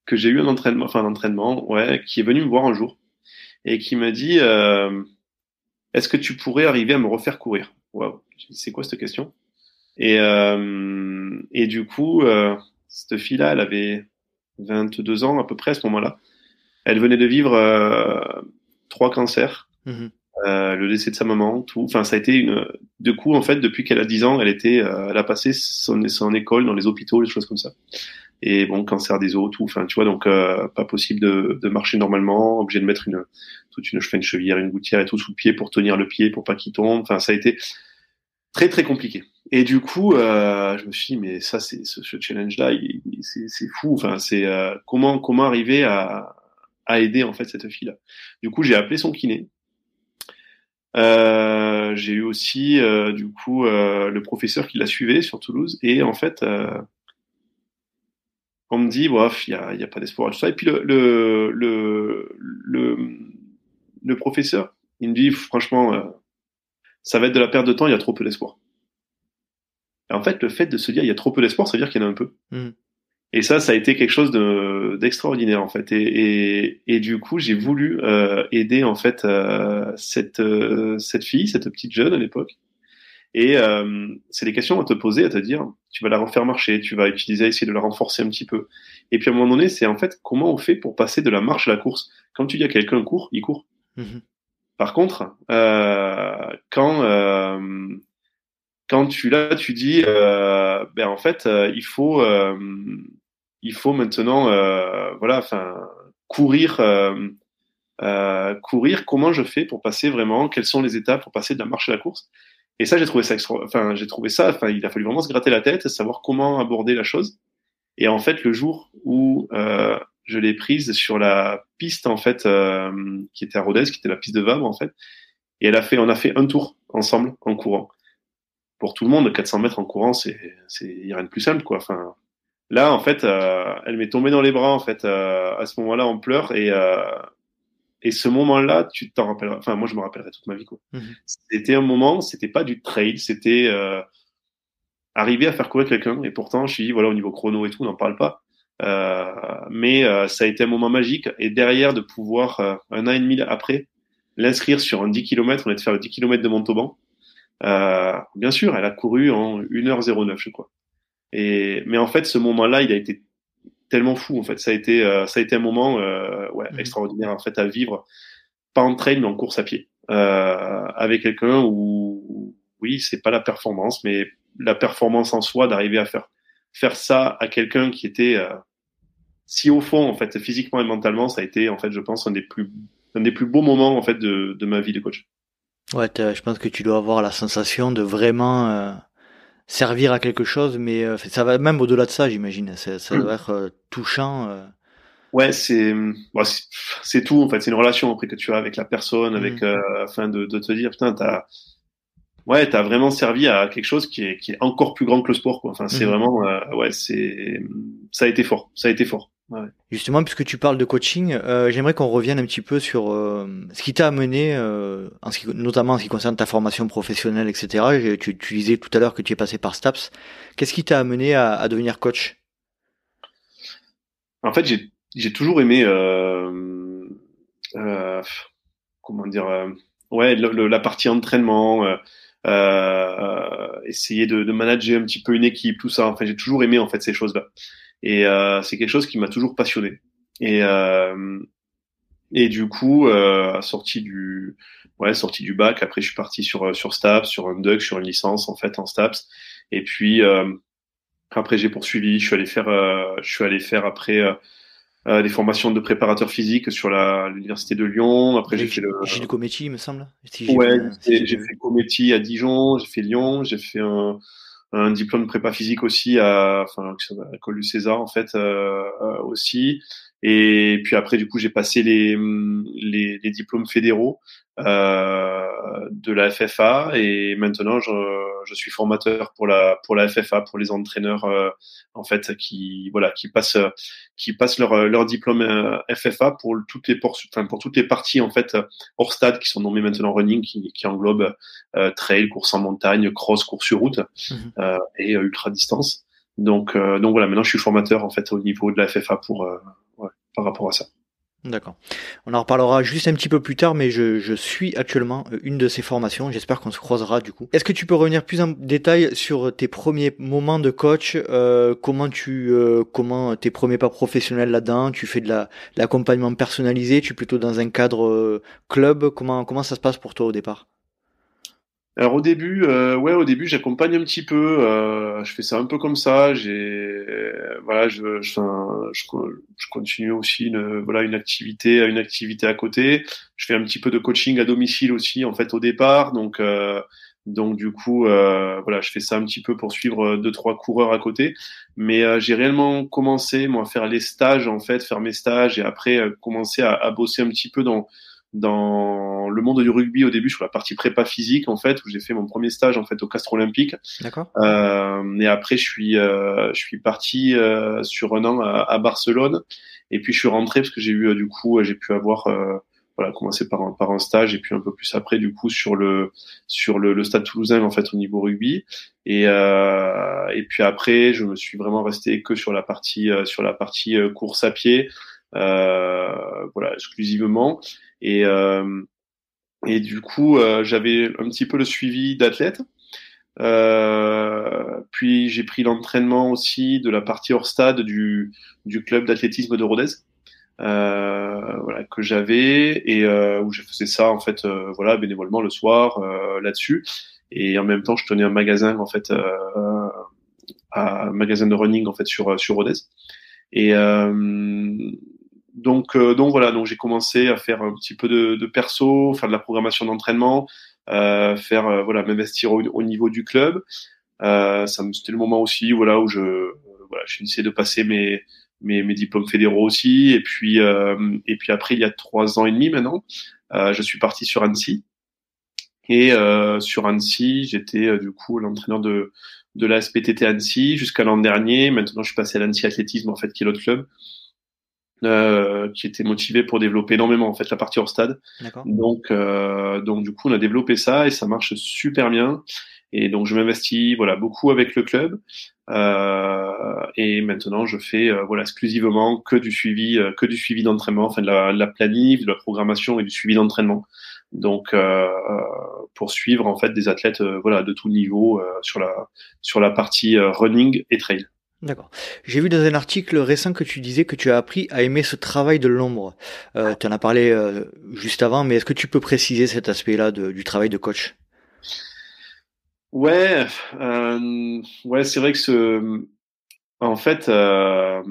que j'ai eu un entraînement, enfin un entraînement, ouais, qui est venue me voir un jour et qui m'a dit euh, Est-ce que tu pourrais arriver à me refaire courir? Waouh, c'est quoi cette question? Et, euh, et du coup, euh, cette fille-là, elle avait 22 ans à peu près à ce moment-là. Elle venait de vivre euh, trois cancers, mmh euh, le décès de sa maman, tout. Enfin, ça a été une. Du coup, en fait, depuis qu'elle a 10 ans, elle était, elle a passé son, son école dans les hôpitaux, des choses comme ça. Et bon, cancer des os, tout. Enfin, tu vois, donc pas possible de, de, marcher normalement, obligé de mettre une toute une, une chevillère, une gouttière et tout sous le pied pour tenir le pied, pour pas qu'il tombe. Enfin, ça a été très très compliqué. Et du coup, euh, je me suis dit, mais ça, c'est ce, challenge-là, c'est fou. Enfin, c'est euh, comment comment arriver à, à aider en fait cette fille-là? Du coup, j'ai appelé son kiné. Euh, j'ai eu aussi du coup le professeur qui l'a suivi sur Toulouse et en fait on me dit bref il y a, y a, pas d'espoir tout ça et puis le le, le le, le professeur il me dit franchement ça va être de la perte de temps il y a trop peu d'espoir en fait le fait de se dire il y a trop peu d'espoir ça veut dire qu'il y en a un peu mmh. Et ça, ça a été quelque chose d'extraordinaire en fait. Et, et, et, du coup, j'ai voulu euh, aider en fait euh, cette euh, cette fille, cette petite jeune à l'époque. Et euh, c'est des questions à te poser, à te dire, tu vas la refaire marcher, tu vas utiliser, essayer de la renforcer un petit peu. Et puis à un moment donné, c'est en fait comment on fait pour passer de la marche à la course? Quand tu dis à quelqu'un court, il court. Mm-hmm. Par contre, euh, quand quand tu là, tu dis, ben en fait, il faut il faut maintenant, euh, voilà, enfin, courir, euh, euh, courir. Comment je fais pour passer vraiment Quelles sont les étapes pour passer de la marche à la course? Et ça, j'ai trouvé ça, enfin, j'ai trouvé ça. Enfin, il a fallu vraiment se gratter la tête, savoir comment aborder la chose. Et en fait, le jour où euh, je l'ai prise sur la piste en fait euh, qui était à Rodez, qui était la piste de Vabre en fait, et elle a fait, on a fait un tour ensemble en courant. Pour tout le monde, 400 mètres en courant, c'est, c'est, y a rien de plus simple quoi. Enfin, Là, en fait, euh, elle m'est tombée dans les bras. En fait, euh, à ce moment-là, on pleure et euh, et ce moment-là, tu t'en rappelles. Enfin, moi, je me rappellerai toute ma vie. Quoi. Mhm. C'était un moment. C'était pas du trail. C'était euh, arriver à faire courir quelqu'un. Et pourtant, je suis dit, voilà, au niveau chrono et tout, on n'en parle pas. Euh, mais ça a été un moment magique. Et derrière, de pouvoir un an et demi après l'inscrire sur un 10 km, on est de faire le 10 km de Montauban. Bien sûr, elle a couru en 1h09, je crois. Et mais en fait, ce moment-là, il a été tellement fou. En fait, ça a été euh, ça a été un moment euh, ouais, mmh. extraordinaire en fait à vivre, pas en train mais en course à pied, euh, avec quelqu'un où oui, c'est pas la performance, mais la performance en soi d'arriver à faire faire ça à quelqu'un qui était euh, si au fond en fait physiquement et mentalement, ça a été en fait je pense un des plus un des plus beaux moments en fait de, de ma vie de coach. Ouais, je pense que tu dois avoir la sensation de vraiment euh, servir à quelque chose, mais euh, ça va même au-delà de ça, j'imagine. Ça, ça doit être euh, touchant. Ouais, c'est c'est tout en fait. C'est une relation après que tu as avec la personne, avec mmh. afin de, de, te dire putain t'as ouais t'as vraiment servi à quelque chose qui est qui est encore plus grand que le sport quoi. Enfin c'est mmh. vraiment ouais c'est ça a été fort, ça a été fort. Justement, puisque tu parles de coaching, euh, j'aimerais qu'on revienne un petit peu sur euh, ce qui t'a amené, euh, en ce qui, notamment en ce qui concerne ta formation professionnelle, etc. Tu, tu disais tout à l'heure que tu es passé par STAPS. Qu'est-ce qui t'a amené à, à, devenir coach? En fait, j'ai toujours aimé, comment dire, ouais, la partie entraînement. essayer de, de, manager un petit peu une équipe, tout ça. Enfin, j'ai toujours aimé en fait ces choses-là. Et euh, c'est quelque chose qui m'a toujours passionné. Et euh, et du coup, euh, sorti du ouais sorti du bac, après je suis parti sur sur Staps, sur un DUC, sur une licence en fait en Staps. Et puis euh, après j'ai poursuivi, je suis allé faire euh, je suis allé faire après euh, des formations de préparateur physique sur la l'université de Lyon. Après j'ai fait le Gilles Cometti, il me semble. ouais, j'ai fait Cometti à Dijon, j'ai fait Lyon, j'ai fait un un diplôme de prépa physique aussi à, enfin, à l'école du César en fait euh, euh, aussi. Et puis après, du coup, j'ai passé les, les, les, diplômes fédéraux euh, de la FFA et maintenant je, je, suis formateur pour la pour la FFA pour les entraîneurs euh, en fait qui voilà qui passent qui passent leur leur diplôme euh, FFA pour toutes les pour, enfin, pour toutes les parties en fait hors stade qui sont nommées maintenant running qui, qui englobent euh, trail, course en montagne, cross, course sur route mmh. et ultra distance. Donc donc voilà, maintenant je suis formateur en fait au niveau de la FFA pour par rapport à ça. D'accord. On en reparlera juste un petit peu plus tard, mais je, suis actuellement euh, une de ces formations. J'espère qu'on se croisera du coup. Est-ce que tu peux revenir plus en détail sur tes premiers moments de coach euh, Comment tu, euh, comment tes premiers pas professionnels là-dedans? Tu fais de la l'accompagnement personnalisé Tu es plutôt dans un cadre club Comment comment ça se passe pour toi au départ? Alors au début, euh, ouais, au début, j'accompagne un petit peu. Euh, je fais ça un peu comme ça. J'ai, voilà, je, je, je, continue aussi une, voilà, une activité, une activité à côté. Je fais un petit peu de coaching à domicile aussi, en fait, au départ. Donc, euh, donc du coup, euh, voilà, je fais ça un petit peu pour suivre deux trois coureurs à côté. Mais euh, j'ai réellement commencé moi à faire les stages, en fait, faire mes stages et après commencer à, à bosser un petit peu dans dans le monde du rugby au début sur la partie prépa physique en fait où j'ai fait mon premier stage en fait au Castre Olympique. D'accord. Euh, et après je suis euh, je suis parti euh, sur un an à, à, Barcelone et puis je suis rentré parce que j'ai eu du coup j'ai pu avoir voilà commencer par un par un stage et puis un peu plus après du coup sur le sur le, le stade toulousain en fait au niveau rugby et et puis après je me suis vraiment resté que sur la partie sur la partie course à pied voilà exclusivement et, euh, et du coup, euh, j'avais un petit peu le suivi d'athlètes. Euh, puis j'ai pris l'entraînement aussi de la partie hors stade du, du club d'athlétisme de Rodez. Euh, voilà que j'avais et euh, où je faisais ça en fait euh, voilà bénévolement le soir là-dessus et en même temps je tenais un magasin en fait un magasin de running en fait sur sur Rodez et donc, euh, donc voilà, donc j'ai commencé à faire un petit peu de, de perso, faire de la programmation d'entraînement, euh, faire euh, voilà, m'investir au, au, niveau du club. Euh, c'était le moment aussi, voilà, où je voilà, j'ai essayé de passer mes, mes, mes diplômes fédéraux aussi. Et puis et puis après, il y a trois ans et demi maintenant, je suis parti sur Annecy. Et sur Annecy, j'étais du coup l'entraîneur de de la SPTT Annecy jusqu'à l'an dernier. Maintenant, je suis passé à l'Annecy Athlétisme en fait, qui est l'autre club euh, qui était motivé pour développer énormément en fait la partie hors stade. Donc euh, donc du coup on a développé ça et ça marche super bien. Et donc je m'investis voilà beaucoup avec le club. Euh, et maintenant je fais euh, voilà exclusivement que du suivi euh, que du suivi d'entraînement, enfin de la, de la planif, de la programmation et du suivi d'entraînement. Donc pour suivre en fait des athlètes voilà de tout niveau sur la sur la partie running et trail. D'accord. J'ai vu dans un article récent que tu disais que tu as appris à aimer ce travail de l'ombre. Euh, tu en as parlé euh, juste avant, mais est-ce que tu peux préciser cet aspect-là du travail de coach? Ouais, euh, ouais, c'est vrai que ce, en fait, euh,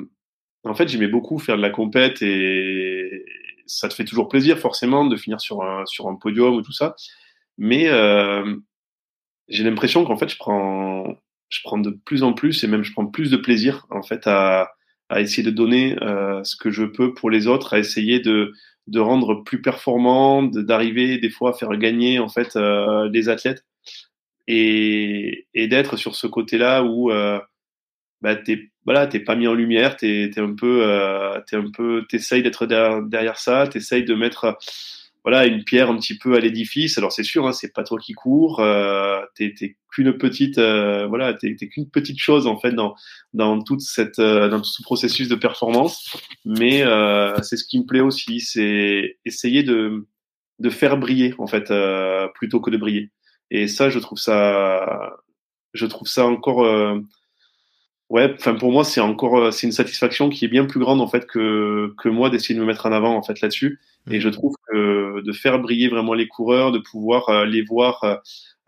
en fait, j'aimais beaucoup faire de la compète et ça te fait toujours plaisir forcément de finir sur un sur un podium ou tout ça, mais euh, j'ai l'impression qu'en fait, je prends je prends de plus en plus et même je prends plus de plaisir en fait à, à essayer de donner euh, ce que je peux pour les autres, à essayer de, de rendre plus performant, d'arriver des fois à faire gagner en fait euh, les athlètes. Et, et d'être sur ce côté-là où euh, bah, t'es voilà t'es pas mis en lumière, t'es es un peu euh, t'es un peu t'essayes d'être derrière, derrière ça, t'essayes de mettre voilà une pierre un petit peu à l'édifice. Alors c'est sûr, hein, c'est pas toi qui cours, euh, t'es qu'une petite, euh, voilà, t'es qu'une petite chose en fait dans dans toute cette euh, dans tout ce processus de performance. Mais euh, c'est ce qui me plaît aussi, c'est essayer de de faire briller en fait euh, plutôt que de briller. Et ça, je trouve ça, je trouve ça encore ouais, enfin pour moi c'est encore c'est une satisfaction qui est bien plus grande en fait que que moi d'essayer de me mettre en avant en fait là-dessus. Et mmh. je trouve que de faire briller vraiment les coureurs, de pouvoir euh, les voir euh,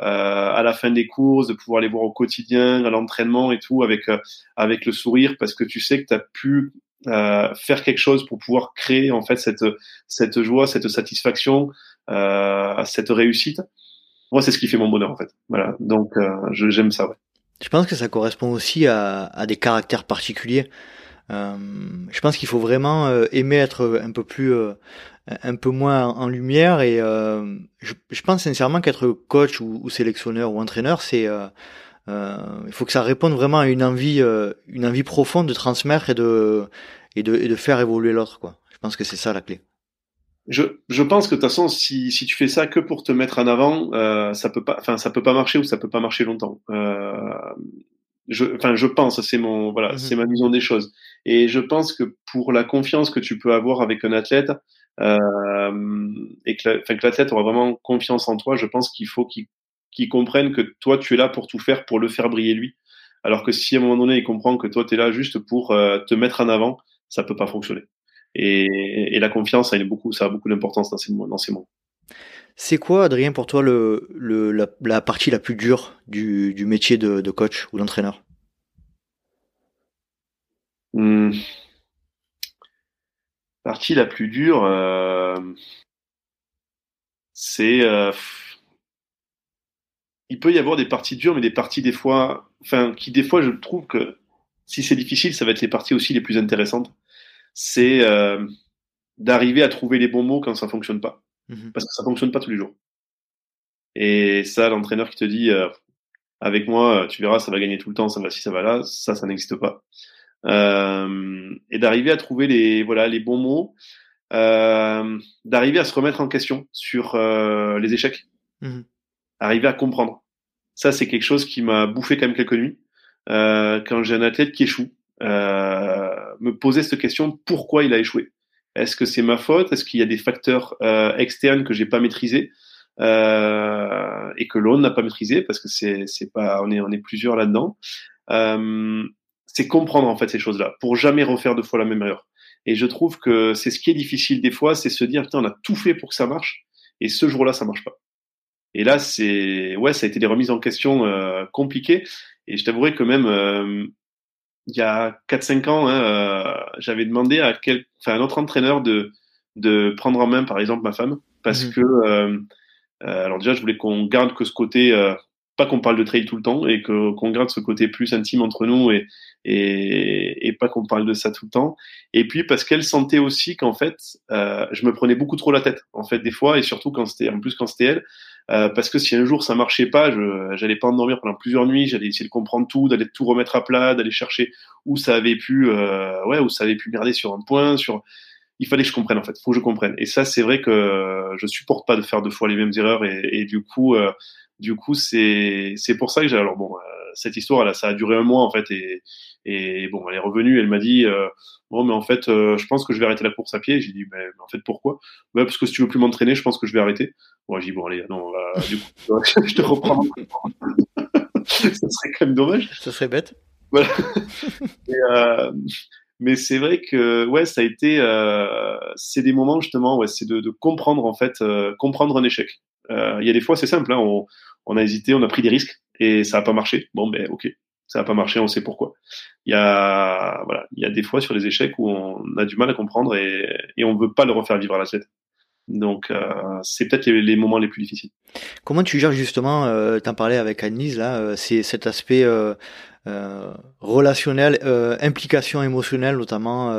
euh, à la fin des courses, de pouvoir les voir au quotidien, à l'entraînement et tout, avec avec le sourire, parce que tu sais que tu as pu faire quelque chose pour pouvoir créer en fait cette cette joie, cette satisfaction, cette réussite. Moi, c'est ce qui fait mon bonheur en fait. Voilà. Donc, j'aime ça. Je pense que ça correspond aussi à des caractères particuliers. Euh, je pense qu'il faut vraiment aimer être un peu plus un peu moins en lumière et euh, je, je, pense sincèrement qu'être coach ou, ou, sélectionneur ou entraîneur c'est euh, euh, il faut que ça réponde vraiment à une envie euh, une envie profonde de transmettre et de et de, et de faire évoluer l'autre quoi je pense que c'est ça la clé je, je pense que de toute façon, si, si tu fais ça que pour te mettre en avant, euh, ça peut pas, enfin, ça peut pas marcher ou ça peut pas marcher longtemps. Euh, je, enfin, je pense, c'est mon, voilà, mmh c'est ma vision des choses. Et je pense que pour la confiance que tu peux avoir avec un athlète, euh, et que l'athlète aura vraiment confiance en toi, je pense qu'il faut qu'il comprenne que toi, tu es là pour tout faire, pour le faire briller lui. Alors que si à un moment donné, il comprend que toi, tu es là juste pour euh, te mettre en avant, ça peut pas fonctionner. Et, et la confiance, ça a, beaucoup, ça a beaucoup d'importance dans ces, dans ces moments. C'est quoi, Adrien, pour toi, le, le, la, la, partie la plus dure du, du métier de, de coach ou d'entraîneur? Mmh partie la plus dure, euh, c'est euh, il peut y avoir des parties dures, mais des parties des fois, enfin, qui des fois, je trouve que si c'est difficile, ça va être les parties aussi les plus intéressantes. C'est euh, d'arriver à trouver les bons mots quand ça fonctionne pas. Mmh Parce que ça fonctionne pas tous les jours. Et ça, l'entraîneur qui te dit, avec moi, tu verras, ça va gagner tout le temps, ça va ci, ça va là, ça, ça n'existe pas. Euh, et d'arriver à trouver les, voilà, les bons mots, euh, d'arriver à se remettre en question sur euh, les échecs, mmh arriver à comprendre. Ça, c'est quelque chose qui m'a bouffé quand même quelques nuits. Quand j'ai un athlète qui échoue, me poser cette question pourquoi il a échoué? Est-ce que c'est ma faute? Est-ce qu'il y a des facteurs externes que j'ai pas maîtrisés euh, et que l'on n'a pas maîtrisé parce que c'est c'est pas on est on est plusieurs là-dedans? Euh, c'est comprendre en fait ces choses-là pour jamais refaire deux fois la même erreur. Et je trouve que c'est ce qui est difficile des fois, c'est se dire putain on a tout fait pour que ça marche et ce jour-là ça marche pas. Et là c'est ouais ça a été des remises en question euh, compliquées et je t'avouerai que même euh, il y a 4-5 ans, hein, euh, j'avais demandé à quel, enfin, un autre entraîneur de, de prendre en main, par exemple, ma femme, parce mmh. que, euh, euh, alors déjà, je voulais qu'on garde que ce côté, euh, pas qu'on parle de trail tout le temps, et que qu'on garde ce côté plus intime entre nous, et et, et pas qu'on parle de ça tout le temps. Et puis parce qu'elle sentait aussi qu'en fait, euh, je me prenais beaucoup trop la tête, en fait, des fois, et surtout quand c'était, en plus quand c'était elle, euh, parce que si un jour ça marchait pas, je j'allais pas endormir pendant plusieurs nuits, j'allais essayer de comprendre tout, d'aller tout remettre à plat, d'aller chercher où ça avait pu, euh, ouais, où ça avait pu merder sur un point, sur. Il fallait que je comprenne en fait, faut que je comprenne. Et ça, c'est vrai que je supporte pas de faire deux fois les mêmes erreurs et, et du coup, euh, du coup, c'est c'est pour ça que j'ai alors bon, euh, cette histoire là, ça a duré un mois en fait et et bon, elle est revenue, elle m'a dit euh, bon, mais en fait, euh, je pense que je vais arrêter la course à pied. J'ai dit ben, en fait pourquoi? Ben, parce que si tu veux plus m'entraîner, je pense que je vais arrêter. Bon, j'ai dit bon allez, non, du coup, je te reprends. ça serait quand même dommage. Ça serait bête. Voilà. Et, euh, mais c'est vrai que ouais, ça a été, euh, c'est des moments justement, ouais, c'est de, de, comprendre en fait, euh, comprendre un échec. Euh, il y a des fois, c'est simple, hein, on, on, a hésité, on a pris des risques et ça a pas marché. Bon, ben ok, ça n'a pas marché, on sait pourquoi. Il y a voilà, il y a des fois sur les échecs où on a du mal à comprendre et, et on veut pas le refaire vivre à la tête. Donc euh, c'est peut-être les, les, moments les plus difficiles. Comment tu gères justement, euh, t'en parlais avec Annelise là, euh, c'est cet aspect relationnel, implication émotionnelle notamment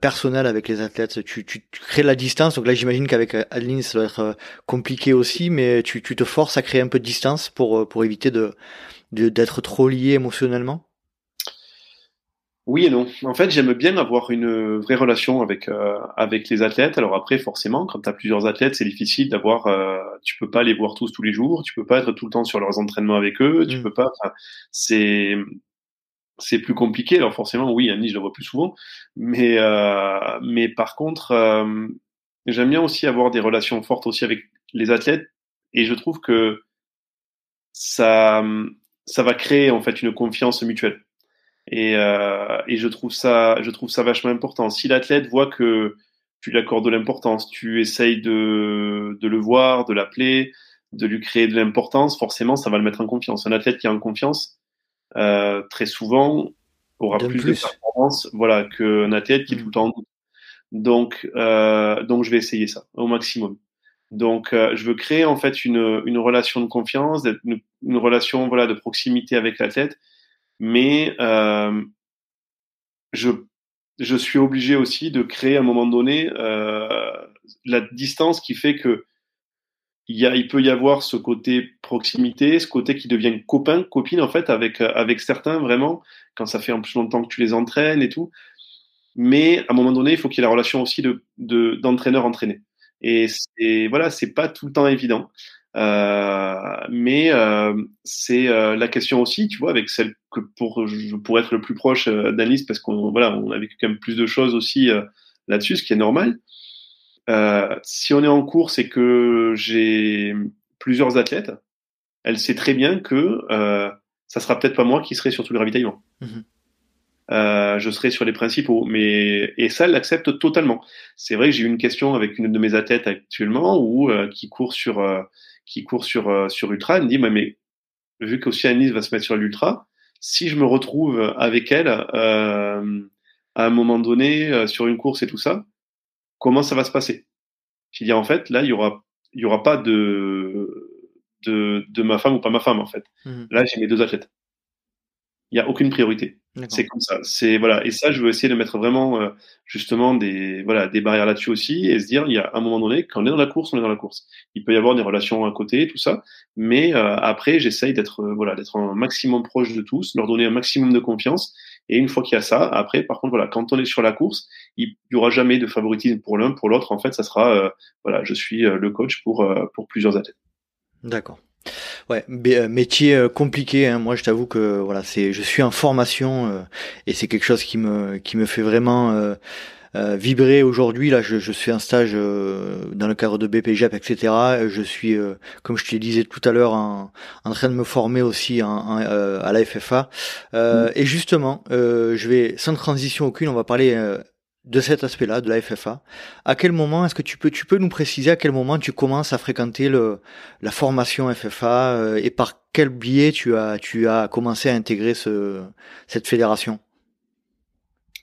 personnelle avec les athlètes. Tu, tu, tu, crées la distance, donc là j'imagine qu'avec Adeline ça doit être compliqué aussi, mais tu, tu te forces à créer un peu de distance pour pour éviter de d'être trop lié émotionnellement? Oui et non. En fait, j'aime bien avoir une vraie relation avec euh, avec les athlètes. Alors après, forcément, quand tu as plusieurs athlètes, c'est difficile d'avoir. Euh, tu peux pas les voir tous tous les jours. Tu peux pas être tout le temps sur leurs entraînements avec eux. Tu mmh. peux pas. C'est c'est plus compliqué. Alors forcément, oui, Annie, je la vois plus souvent. Mais euh, mais par contre, euh, j'aime bien aussi avoir des relations fortes aussi avec les athlètes. Et je trouve que ça ça va créer en fait une confiance mutuelle. Et, euh, et je trouve ça, je trouve ça vachement important. Si l'athlète voit que tu lui accordes de l'importance, tu essayes de, de le voir, de l'appeler, de lui créer de l'importance, forcément, ça va le mettre en confiance. Un athlète qui est en confiance, euh, très souvent, aura plus, plus, de performance voilà, qu'un athlète qui est tout le temps en doute. Donc, euh, donc, je vais essayer ça au maximum. Donc, euh, je veux créer en fait une, une relation de confiance, une, une relation voilà de proximité avec l'athlète mais euh, je, je suis obligé aussi de créer à un moment donné euh, la distance qui fait que il, y a, il peut y avoir ce côté proximité, ce côté qui devient copain, copine en fait avec avec certains vraiment quand ça fait un plus longtemps que tu les entraînes et tout. Mais à un moment donné, il faut qu'il y ait la relation aussi de d'entraîneur entraîné. Et, et voilà, c'est pas tout le temps évident. Euh, mais euh, c'est euh, la question aussi, tu vois, avec celle que pour je pourrais être le plus proche euh, d'Alice parce qu'on voilà, on a vécu quand même plus de choses aussi euh, là-dessus, ce qui est normal. si on est en course et que j'ai plusieurs athlètes, elle sait très bien que ça sera peut-être pas moi qui serai sur tout le ravitaillement. Mmh euh, je serai sur les principaux. Mais et ça, elle l'accepte totalement. C'est vrai que j'ai eu une question avec une de mes athlètes actuellement euh, qui court sur euh, qui court sur euh, sur ultra. Elle me dit mais, mais vu qu'Océanis va se mettre sur l'ultra, si je me retrouve avec elle euh, à un moment donné sur une course et tout ça, comment ça va se passer? J'ai dit en fait là il y aura il y aura pas de de, de ma femme ou pas ma femme en fait. Mmh. Là j'ai mes deux athlètes. Il n'y a aucune priorité. C'est comme ça. C'est voilà. Et ça, je veux essayer de mettre vraiment euh, justement des voilà des barrières là-dessus aussi et se dire il y a un moment donné quand on est dans la course, on est dans la course. Il peut y avoir des relations à côté, tout ça, mais euh, après, j'essaye d'être euh, voilà d'être un maximum proche de tous, leur donner un maximum de confiance. Et une fois qu'il y a ça, après, par contre, voilà, quand on est sur la course, il y aura jamais de favoritisme pour l'un, pour l'autre. En fait, ça sera voilà, je suis le coach pour pour plusieurs athlètes. D'accord. Ouais, euh, métier euh, compliqué. Hein. Moi, je t'avoue que voilà, c'est, je suis en formation euh, et c'est quelque chose qui me qui me fait vraiment vibrer aujourd'hui. Là, je, je suis en stage dans le cadre de BPGEP, etc. Je suis, comme je te disais tout à l'heure, en, en, train de me former aussi en, à la FFA. Mmh. Et justement, je vais sans transition aucune, on va parler de cet aspect-là, de la FFA. À quel moment est-ce que tu peux, nous préciser à quel moment tu commences à fréquenter la formation FFA euh, et par quel biais tu as, commencé à intégrer ce, cette fédération?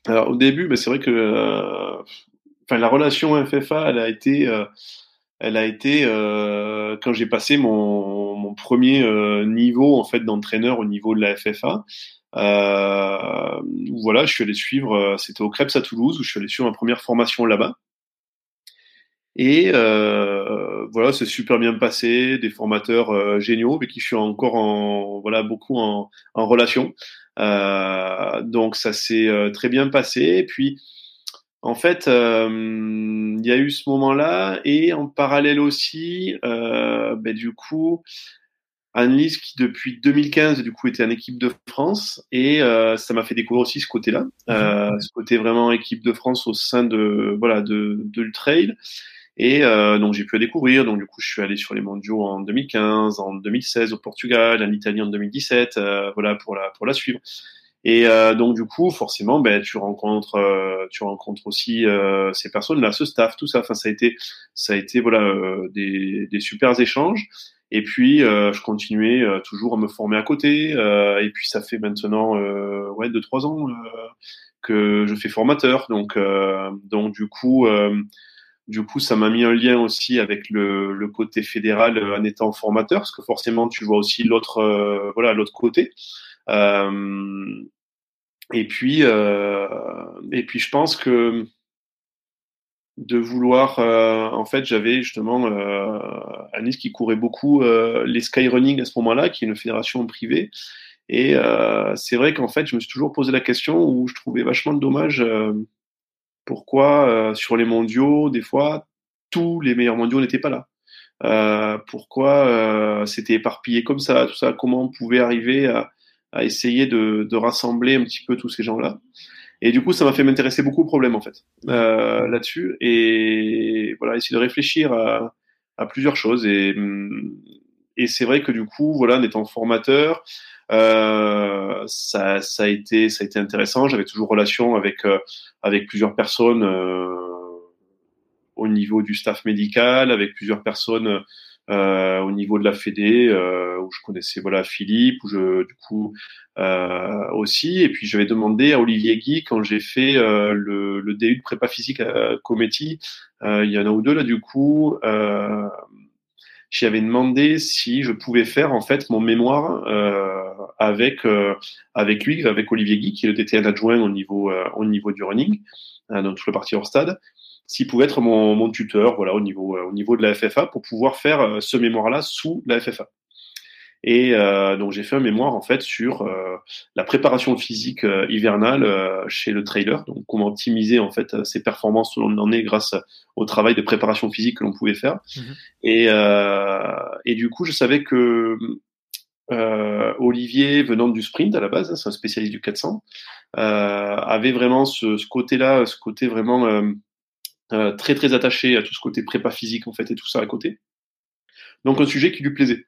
Alors au début, ben, c'est vrai que euh, la relation FFA, elle a été, euh, elle a été quand j'ai passé mon, mon premier niveau en fait d'entraîneur au niveau de la FFA. Euh, voilà, je suis allé suivre, euh, c'était au Krebs à Toulouse, où je suis allé suivre ma première formation là-bas. Et euh, voilà, c'est super bien passé, des formateurs euh, géniaux avec qui je suis encore en voilà beaucoup en, relation. Donc ça s'est très bien passé. Et puis en fait, il y a eu ce moment-là et en parallèle aussi, ben, du coup, Annelise qui depuis 2015 du coup était en équipe de France et euh, ça m'a fait découvrir aussi ce côté-là, euh, mhm. ce côté vraiment équipe de France au sein de voilà de, de le trail et euh, donc j'ai pu découvrir. Donc du coup je suis allé sur les mondiaux en 2015, en 2016 au Portugal, en Italie en 2017 euh, voilà pour la pour la suivre et euh, donc du coup forcément ben tu rencontres euh, tu rencontres aussi ces personnes là ce staff tout ça enfin ça a été ça a été voilà des des super échanges et puis, euh, je continuais euh, toujours à me former à côté. Euh, et puis, ça fait maintenant ouais deux trois ans que je fais formateur. Donc, donc du coup, du coup, ça m'a mis un lien aussi avec le, le côté fédéral en étant formateur, parce que forcément, tu vois aussi l'autre, voilà, l'autre côté. Et puis, et puis, je pense que de vouloir euh, en fait j'avais justement euh, Nice qui courait beaucoup euh, les skyrunning à ce moment-là qui est une fédération privée. Et euh, c'est vrai qu'en fait je me suis toujours posé la question où je trouvais vachement dommage pourquoi sur les mondiaux des fois tous les meilleurs mondiaux n'étaient pas là. Pourquoi c'était éparpillé comme ça tout ça comment on pouvait arriver à, à essayer de, rassembler un petit peu tous ces gens là et du coup, ça m'a fait m'intéresser beaucoup au problème en fait euh, là-dessus, et voilà, essayer de réfléchir à, plusieurs choses. Et, et c'est vrai que du coup, voilà, en étant formateur, euh, ça, a été, ça a été intéressant. J'avais toujours relation avec euh, avec plusieurs personnes au niveau du staff médical, avec plusieurs personnes euh, au niveau de la Fédé, euh, où je connaissais voilà Philippe, où je du coup euh, aussi, et puis j'avais demandé à Olivier Guy quand j'ai fait euh, le, le DU de prépa physique à Cometti, euh, il y en a ou deux là du coup, j'y avais demandé si je pouvais faire en fait mon mémoire avec avec lui, avec Olivier Guy qui était un adjoint au niveau au niveau du running, dans toute la partie hors stade s'il pouvait être mon, mon, tuteur voilà, au, niveau, euh, au niveau de la FFA pour pouvoir faire euh, ce mémoire-là sous la FFA. Et euh, donc j'ai fait un mémoire en fait sur euh, la préparation physique euh, hivernale chez le trailer, donc comment optimiser en fait ses performances selon l'on en est grâce au travail de préparation physique que l'on pouvait faire. Mmh et, et du coup je savais que Olivier venant du sprint à la base, hein, c'est un spécialiste du 400, avait vraiment ce, ce côté-là, ce côté vraiment euh, très très attaché à tout ce côté prépa physique en fait et tout ça à côté. Donc un sujet qui lui plaisait.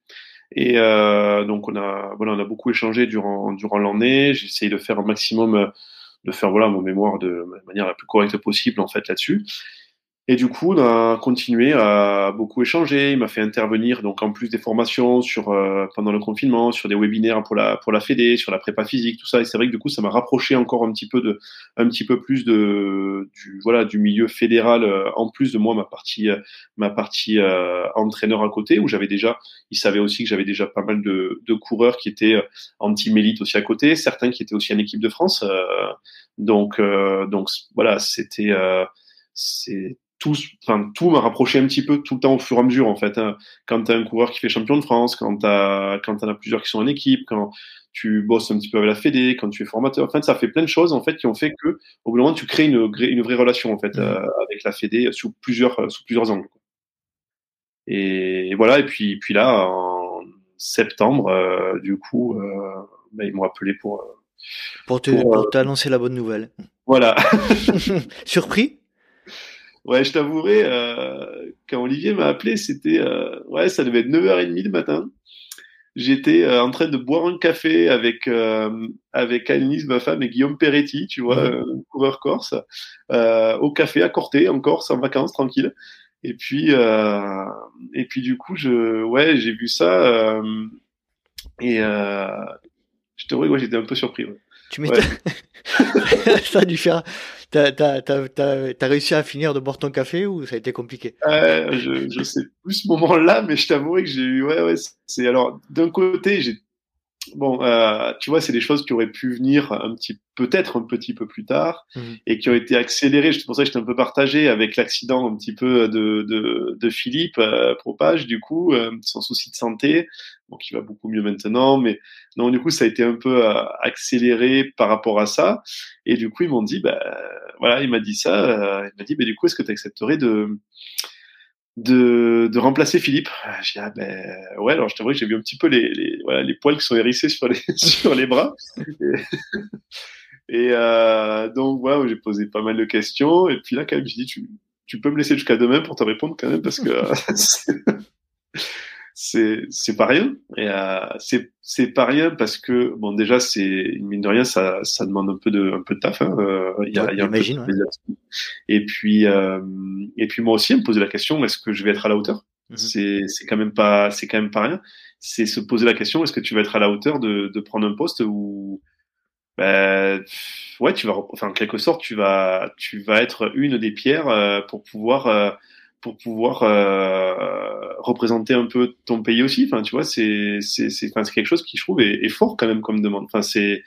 Et euh, donc on a voilà on a beaucoup échangé durant durant l'année. J'ai essayé de faire un maximum euh, de faire voilà mon mémoire de, manière la plus correcte possible en fait là-dessus. Et du coup, on a continué à beaucoup échanger. Il m'a fait intervenir, donc en plus des formations sur euh, pendant le confinement, sur des webinaires pour la pour la Fédé, sur la prépa physique, tout ça. Et c'est vrai que du coup, ça m'a rapproché encore un petit peu de, un petit peu plus de du voilà du milieu fédéral. Euh, en plus de moi, ma partie ma partie euh, entraîneur à côté, où j'avais déjà, il savait aussi que j'avais déjà pas mal de, de coureurs qui étaient en team aussi à côté, certains qui étaient aussi en équipe de France. donc donc voilà, c'était c'est tout, enfin, tout m'a rapproché un petit peu tout le temps au fur et à mesure, en fait. Hein. Quand tu as un coureur qui fait champion de France, quand tu quand en as plusieurs qui sont en équipe, quand tu bosses un petit peu avec la Fédé, quand tu es formateur, en fait, ça fait plein de choses, en fait, qui ont fait que, au bout d'un moment, tu crées une, une vraie relation, en fait, mmh. euh, avec la Fédé sous plusieurs, sous plusieurs angles. Et, voilà, et puis, puis là, en septembre, euh, du coup, euh, bah, ils m'ont appelé pour, pour t'annoncer pour, la bonne nouvelle. Voilà. Surpris? Ouais, je t'avouerai, euh, quand Olivier m'a appelé, c'était, euh, ouais, ça devait être 9h30 le matin. J'étais euh, en train de boire un café avec avec Annelise, ma femme, et Guillaume Peretti, tu vois, mmh. coureur corse, au café à Corté, en Corse, en vacances, tranquille. Et puis, et puis du coup, je, ouais, j'ai vu ça et je te ouais, j'étais un peu surpris. Ouais. Tu m'étonnes. ça a dû faire. T'as, t'as, t'as, t'as, réussi à finir de boire ton café ou ça a été compliqué? Euh, je, je sais plus ce moment-là, mais je t'avouerai que j'ai eu. Ouais, ouais. C'est alors d'un côté, j'ai bon, euh, tu vois, c'est des choses qui auraient pu venir un petit, peut-être un petit peu plus tard, mmh. et qui ont été accélérées. C'est pour ça que j'étais un peu partagé avec l'accident un petit peu de, de, de Philippe euh, Propage, du coup, euh, son souci de santé, bon, qui va beaucoup mieux maintenant, mais non, du coup, ça a été un peu euh, accéléré par rapport à ça. Et du coup, ils m'ont dit, bah, voilà, il m'a dit ça, euh, il m'a dit, bah, du coup, est-ce que tu accepterais de de, de remplacer Philippe? J'ai dit, ah ben ouais, alors je t'avoue que j'ai vu un petit peu les, les, voilà, les poils qui sont hérissés sur les, sur les bras. Et, euh, donc voilà, j'ai posé pas mal de questions. Et puis là, quand même, j'ai dit, tu, tu peux me laisser jusqu'à demain pour te répondre quand même, parce que c'est c'est pas rien. Et euh, c'est c'est pas rien parce que bon déjà c'est mine de rien ça ça demande un peu de un peu de taf hein, euh, il y a, y a un peu de et puis euh, et puis moi aussi me poser la question est-ce que je vais être à la hauteur? Mhm. c'est c'est quand même pas c'est quand même pas rien. C'est se poser la question est-ce que tu vas être à la hauteur de de prendre un poste où ben ouais tu vas enfin en quelque sorte tu vas tu vas être une des pierres euh, pour pouvoir euh, pour pouvoir euh, représenter un peu ton pays aussi. Enfin, tu vois, c'est c'est c'est enfin, quelque chose qui je trouve est, est, fort quand même comme demande. Enfin, c'est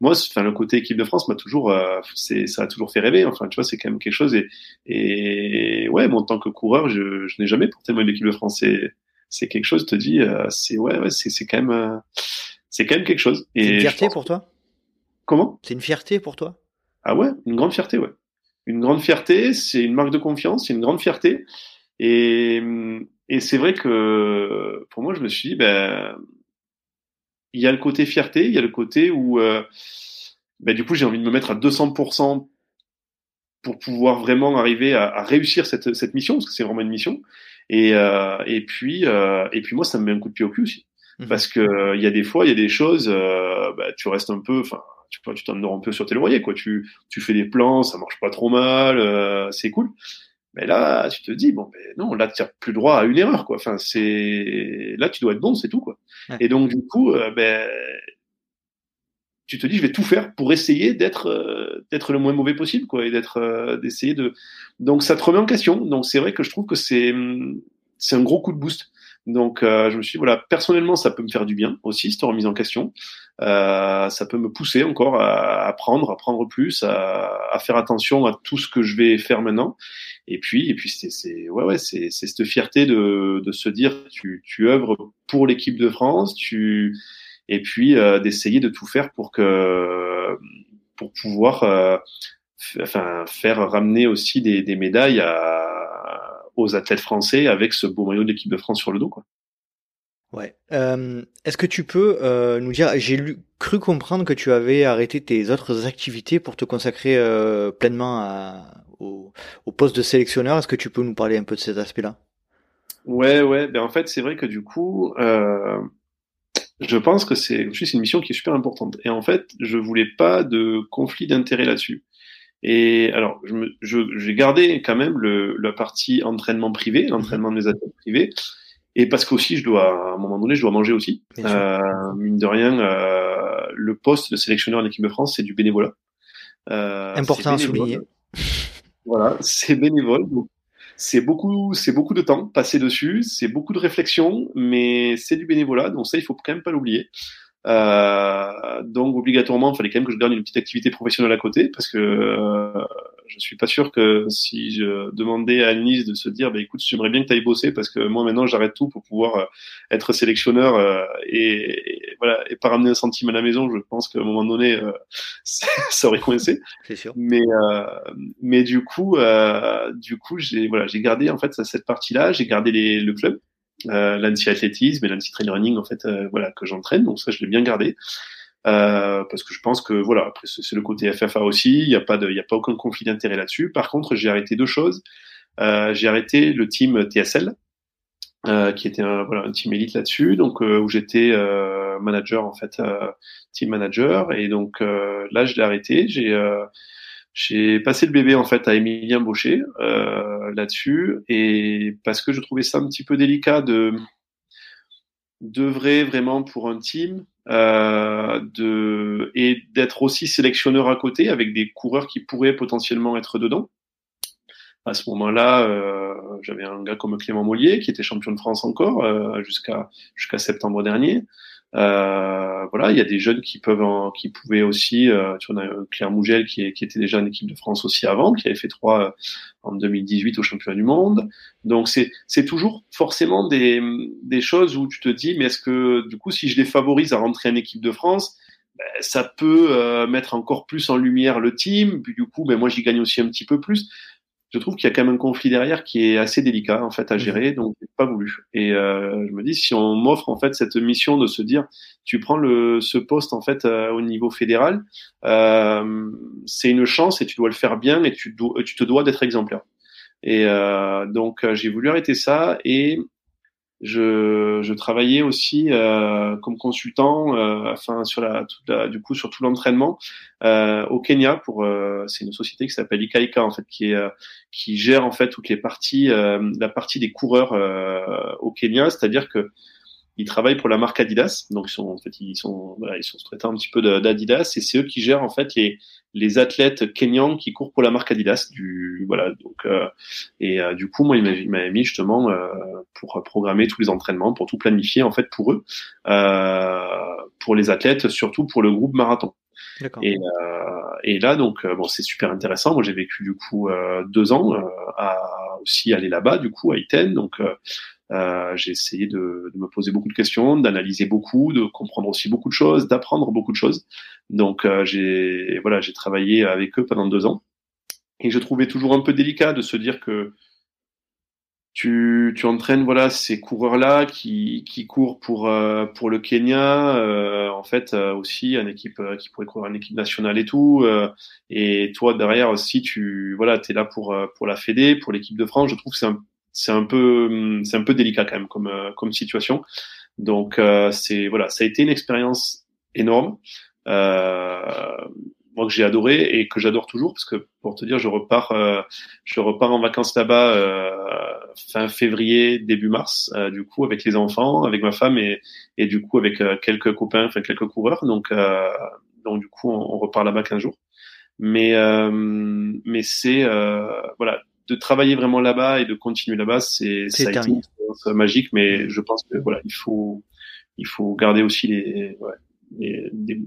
moi, enfin le côté équipe de France m'a toujours, euh, c'est ça a toujours fait rêver. Enfin, tu vois, c'est quand même quelque chose et et ouais, bon, en tant que coureur, je, je n'ai jamais porté moi l'équipe de France. C'est c'est quelque chose. Te dis, euh, c'est ouais, ouais, c'est c'est quand même euh, c'est quand même quelque chose. C'est une fierté pour toi? Comment? C'est une fierté pour toi? Ah ouais, une grande fierté, ouais une grande fierté, c'est une marque de confiance, c'est une grande fierté. Et, et c'est vrai que pour moi, je me suis dit, ben, il y a le côté fierté, il y a le côté où, euh, ben, du coup, j'ai envie de me mettre à 200% pour pouvoir vraiment arriver à, à réussir cette, cette, mission, parce que c'est vraiment une mission. Et, euh, et puis, euh, et puis moi, ça me met un coup de pied au cul aussi, mmh. parce que il y a des fois, il y a des choses, ben, tu restes un peu, enfin, tu tu t'endors un peu sur tes loyers, quoi. Tu, tu fais des plans, ça marche pas trop mal, euh, c'est cool. Mais là, tu te dis, bon, ben non, là, tu n'as plus droit à une erreur, quoi. Enfin, c'est, là, tu dois être bon, c'est tout, quoi. Et donc, du coup, euh, ben, tu te dis, je vais tout faire pour essayer d'être, euh, d'être le moins mauvais possible, quoi, et d'être, d'essayer de. Donc, ça te remet en question. Donc, c'est vrai que je trouve que c'est, c'est un gros coup de boost. Donc, je me suis dit, voilà, personnellement, ça peut me faire du bien aussi, cette remise en question. Euh, ça peut me pousser encore à apprendre, à apprendre plus, à, à, faire attention à tout ce que je vais faire maintenant. Et puis, et puis c'est, ouais, ouais, c'est cette fierté de, de se dire, tu, tu œuvres pour l'équipe de France, tu, et puis euh, d'essayer de tout faire pour que, pour pouvoir, euh, enfin, faire ramener aussi des, des médailles à, aux athlètes français avec ce beau maillot de l'équipe de France sur le dos, quoi. Ouais. Euh, Est-ce que tu peux euh, nous dire, j'ai cru comprendre que tu avais arrêté tes autres activités pour te consacrer euh, pleinement à, au, au, poste de sélectionneur. Est-ce que tu peux nous parler un peu de cet aspect-là Ouais, ouais. Ben en fait, c'est vrai que du coup, je pense que c'est une mission qui est super importante. Et en fait, je voulais pas de conflit d'intérêt là-dessus. Et alors, j'ai gardé quand même le, la partie entraînement privé, l'entraînement de mes athlètes privés, et parce qu'aussi, je dois, à un moment donné, je dois manger aussi. Euh, mine de rien, euh, le poste de sélectionneur en équipe de France, c'est du bénévolat. Euh, Important à souligner. Voilà, c'est bénévole. C'est beaucoup, c'est beaucoup de temps passé dessus, c'est beaucoup de réflexion, mais c'est du bénévolat, donc ça, il faut quand même pas l'oublier. Euh, donc obligatoirement, il fallait quand même que je garde une petite activité professionnelle à côté parce que euh, je suis pas sûr que si je demandais à Nice de se dire, bah, écoute, j'aimerais bien que tu ailles bosser parce que moi maintenant j'arrête tout pour pouvoir euh, être sélectionneur euh, et, voilà et pas ramener un centime à la maison. Je pense qu'à un moment donné, euh, ça aurait coincé. C'est sûr. Mais mais du coup, du coup, j'ai voilà, j'ai gardé en fait cette partie-là. J'ai gardé les, le club euh, l'anti athlétisme et l'anti trail running en fait euh, voilà que j'entraîne. Donc ça je l'ai bien gardé. Euh, parce que je pense que voilà après c'est le côté FFA aussi. Il n'y a pas de il a pas aucun conflit d'intérêt là-dessus. Par contre j'ai arrêté deux choses. Euh, j'ai arrêté le team TSL euh, qui était un, voilà, un team élite là-dessus, donc euh, où j'étais manager en fait, team manager, et donc là je l'ai arrêté. J'ai j'ai passé le bébé en fait à Emilien Baucher euh, là-dessus et parce que je trouvais ça un petit peu délicat de d'œuvrer vraiment pour un team euh, de et d'être aussi sélectionneur à côté avec des coureurs qui pourraient potentiellement être dedans. À ce moment-là, euh, j'avais un gars comme Clément Mollier qui était champion de France encore euh, jusqu'à jusqu'à septembre dernier. Euh, voilà, il y a des jeunes qui peuvent, en, qui pouvaient aussi. Euh, tu vois, on a Claire Mougel qui, qui, était déjà en équipe de France aussi avant, qui avait fait trois euh, en 2018 au championnat du monde. Donc c'est c'est toujours forcément des des choses où tu te dis, mais est-ce que du coup, si je les favorise à rentrer en équipe de France, ben, ça peut euh, mettre encore plus en lumière le team. Puis du coup, ben moi j'y gagne aussi un petit peu plus je trouve qu'il y a quand même un conflit derrière qui est assez délicat en fait à mhm. gérer, donc j'ai pas voulu. Et euh, je me dis si on m'offre en fait cette mission de se dire tu prends le ce poste en fait euh, au niveau fédéral, euh, c'est une chance et tu dois le faire bien et tu, dois, tu te dois d'être exemplaire. Et euh, donc euh, j'ai voulu arrêter ça et je, je travaillais aussi euh, comme consultant, euh, enfin sur la, toute la, du coup sur tout l'entraînement euh, au Kenya pour euh, c'est une société qui s'appelle Ikaika en fait qui est euh, qui gère en fait toutes les parties euh, la partie des coureurs au Kenya, c'est-à-dire que ils travaillent pour la marque Adidas, donc ils sont en fait ils sont ils sont traités un petit peu d'Adidas et c'est eux qui gèrent en fait les les athlètes kenyans qui courent pour la marque Adidas. Du voilà donc euh, et euh, du coup moi il m'avait mis justement euh, pour programmer tous les entraînements, pour tout planifier en fait pour eux, pour les athlètes, surtout pour le groupe marathon. Et, et là donc bon c'est super intéressant. Moi j'ai vécu du coup deux ans à aussi aller là-bas du coup à Iten donc euh, j'ai essayé de, de, me poser beaucoup de questions, d'analyser beaucoup, de comprendre aussi beaucoup de choses, d'apprendre beaucoup de choses. Donc euh, j'ai voilà, j'ai travaillé avec eux pendant deux ans et je trouvais toujours un peu délicat de se dire que tu, tu entraînes voilà ces coureurs là qui, qui courent pour euh, pour le Kenya euh, en fait euh, aussi une équipe qui pourrait courir une équipe nationale et tout et toi derrière aussi tu voilà tu es là pour pour la Fédé pour l'équipe de France je trouve que c'est un c'est un peu c'est un peu délicat quand même comme euh, comme situation. Donc euh, c'est voilà, ça a été une expérience énorme. Euh, moi que j'ai adoré et que j'adore toujours parce que pour te dire je repars je repars en vacances là-bas fin février début mars du coup avec les enfants avec ma femme et et du coup avec quelques copains enfin quelques coureurs donc donc du coup on, on repart là-bas 15 jours mais mais c'est voilà de travailler vraiment là-bas et de continuer là-bas, c'est ça a été une magique. Mais je pense que voilà, il faut il faut garder aussi les, ouais,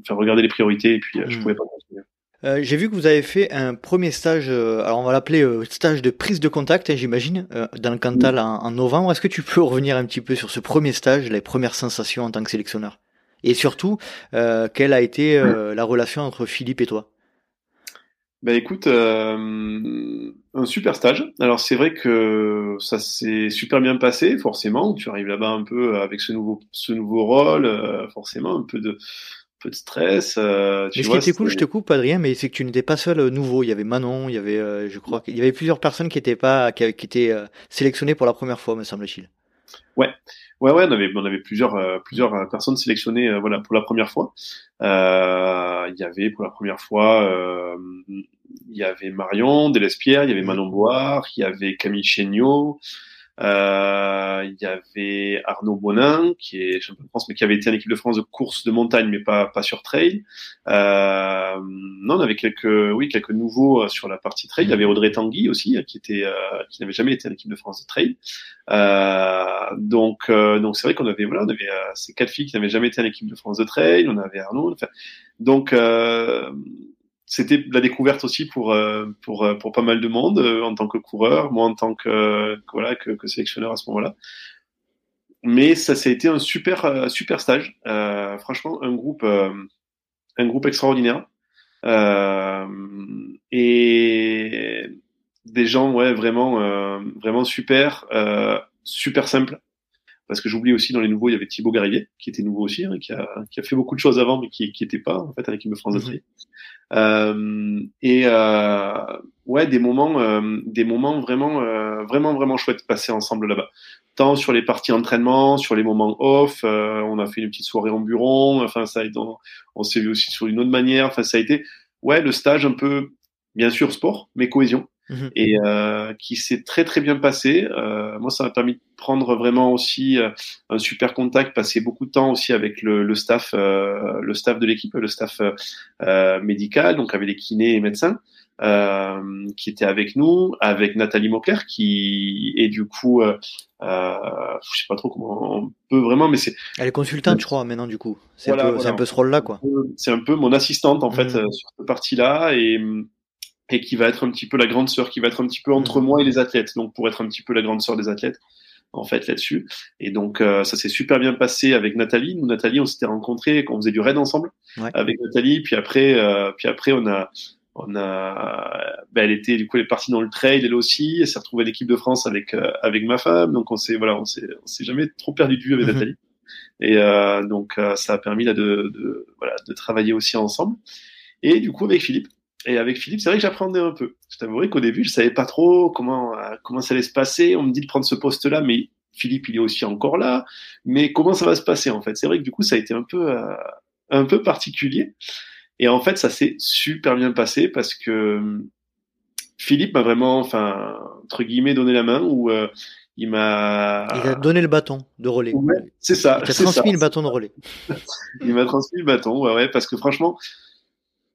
faire regarder les priorités et puis euh, je hmm. pouvais pas continuer. Euh, J'ai vu que vous avez fait un premier stage, euh, alors on va l'appeler euh, stage de prise de contact, hein, j'imagine, dans le Cantal en, en, novembre. Est-ce que tu peux revenir un petit peu sur ce premier stage, les premières sensations en tant que sélectionneur? Et surtout, quelle a été la relation entre Philippe et toi? Bah écoute, euh, un super stage. Alors c'est vrai que ça s'est super bien passé, forcément. Tu arrives là-bas un peu avec ce nouveau, ce nouveau rôle, euh, forcément un peu de, peu de stress. Euh, tu mais ce qui était cool, je te coupe, Adrien, mais c'est que tu n'étais pas seul nouveau. Il y avait Manon, il y avait, je crois, qu'il y avait plusieurs personnes qui étaient pas, qui, qui étaient sélectionnées pour la première fois, me semble-t-il. Ouais. Ouais, ouais, on avait, on avait plusieurs, euh, plusieurs euh, personnes sélectionnées, euh, voilà, pour la première fois. Il y avait pour la première fois, il y avait Marion Delespierre, il y avait Manon Boire, il y avait Camille Chéniaud, il y avait Arnaud Bonin, qui est champion de France, mais qui avait été en équipe de France de course de montagne, mais pas, pas sur trail. Euh, non, on avait quelques, oui, quelques nouveaux euh, sur la partie trail. Il y avait Audrey Tanguy aussi, qui était, euh, qui n'avait jamais été en équipe de France de trail. Euh, donc, donc c'est vrai qu'on avait, voilà, on avait ces quatre filles qui n'avaient jamais été en équipe de France de trail. On avait Arnaud. Enfin, donc c'était la découverte aussi pour euh, pour euh, pour pas mal de monde euh, en tant que coureur, moi en tant que voilà que, sélectionneur à ce moment-là. Mais ça, ça a été un super super stage. franchement, un groupe un groupe extraordinaire et des gens ouais vraiment vraiment super super simple parce que j'oublie aussi dans les nouveaux il y avait Thibaut Garivier qui était nouveau aussi hein, qui a qui a fait beaucoup de choses avant mais qui qui était pas en fait avec l'équipe de France mhm. Euh, et euh, ouais, des moments, euh, des moments vraiment, vraiment, vraiment chouettes passés ensemble là-bas. Tant sur les parties entraînement, sur les moments off, on a fait une petite soirée en bureau. Enfin, ça, on, on s'est vu aussi sur une autre manière. Enfin, ça a été, ouais, le stage un peu, bien sûr, sport, mais cohésion. Mhm. et euh, qui s'est très très bien passé. Euh, moi, ça m'a permis de prendre vraiment aussi euh, un super contact, passer beaucoup de temps aussi avec le, le staff, euh, le staff de l'équipe, le staff euh, médical, donc avec les kinés et médecins. Euh, qui étaient avec nous, avec Nathalie Mauclair, qui est du coup, euh, euh, je sais pas trop comment on peut vraiment, mais c'est. Elle est consultante, je crois, maintenant du coup. C'est un, un, peu ce rôle-là, quoi. C'est un peu mon assistante en fait mhm. sur cette partie-là et et qui va être un petit peu la grande sœur, qui va être un petit peu entre mm. moi et les athlètes, donc pour être un petit peu la grande sœur des athlètes en fait là-dessus. Et donc euh, ça s'est super bien passé avec Nathalie. Nous Nathalie, on s'était rencontrés quand on faisait du raid ensemble avec Nathalie. Puis après, euh, puis après on a on a, ben, elle était du coup elle est partie dans le trail elle aussi. Elle s'est retrouvée à l'équipe de France avec euh, avec ma femme. Donc on s'est voilà on s'est on s'est jamais trop perdu de vue avec mm-hmm. Nathalie. Et donc ça a permis là de, de voilà de travailler aussi ensemble. Et du coup avec Philippe et avec Philippe, c'est vrai que j'appréhendais un peu. Je t'avouerai qu'au début, je savais pas trop comment euh, comment ça allait se passer. On me dit de prendre ce poste-là, mais Philippe, il est aussi encore là. Mais comment ça va se passer en fait? C'est vrai que du coup, ça a été un peu euh, un peu particulier. Et en fait, ça s'est super bien passé parce que euh, Philippe m'a vraiment, enfin entre guillemets, donné la main ou il m'a. Il a donné le bâton de relais. c'est ça. Il a transmis le bâton de relais. il m'a transmis le bâton, ouais, ouais, parce que franchement,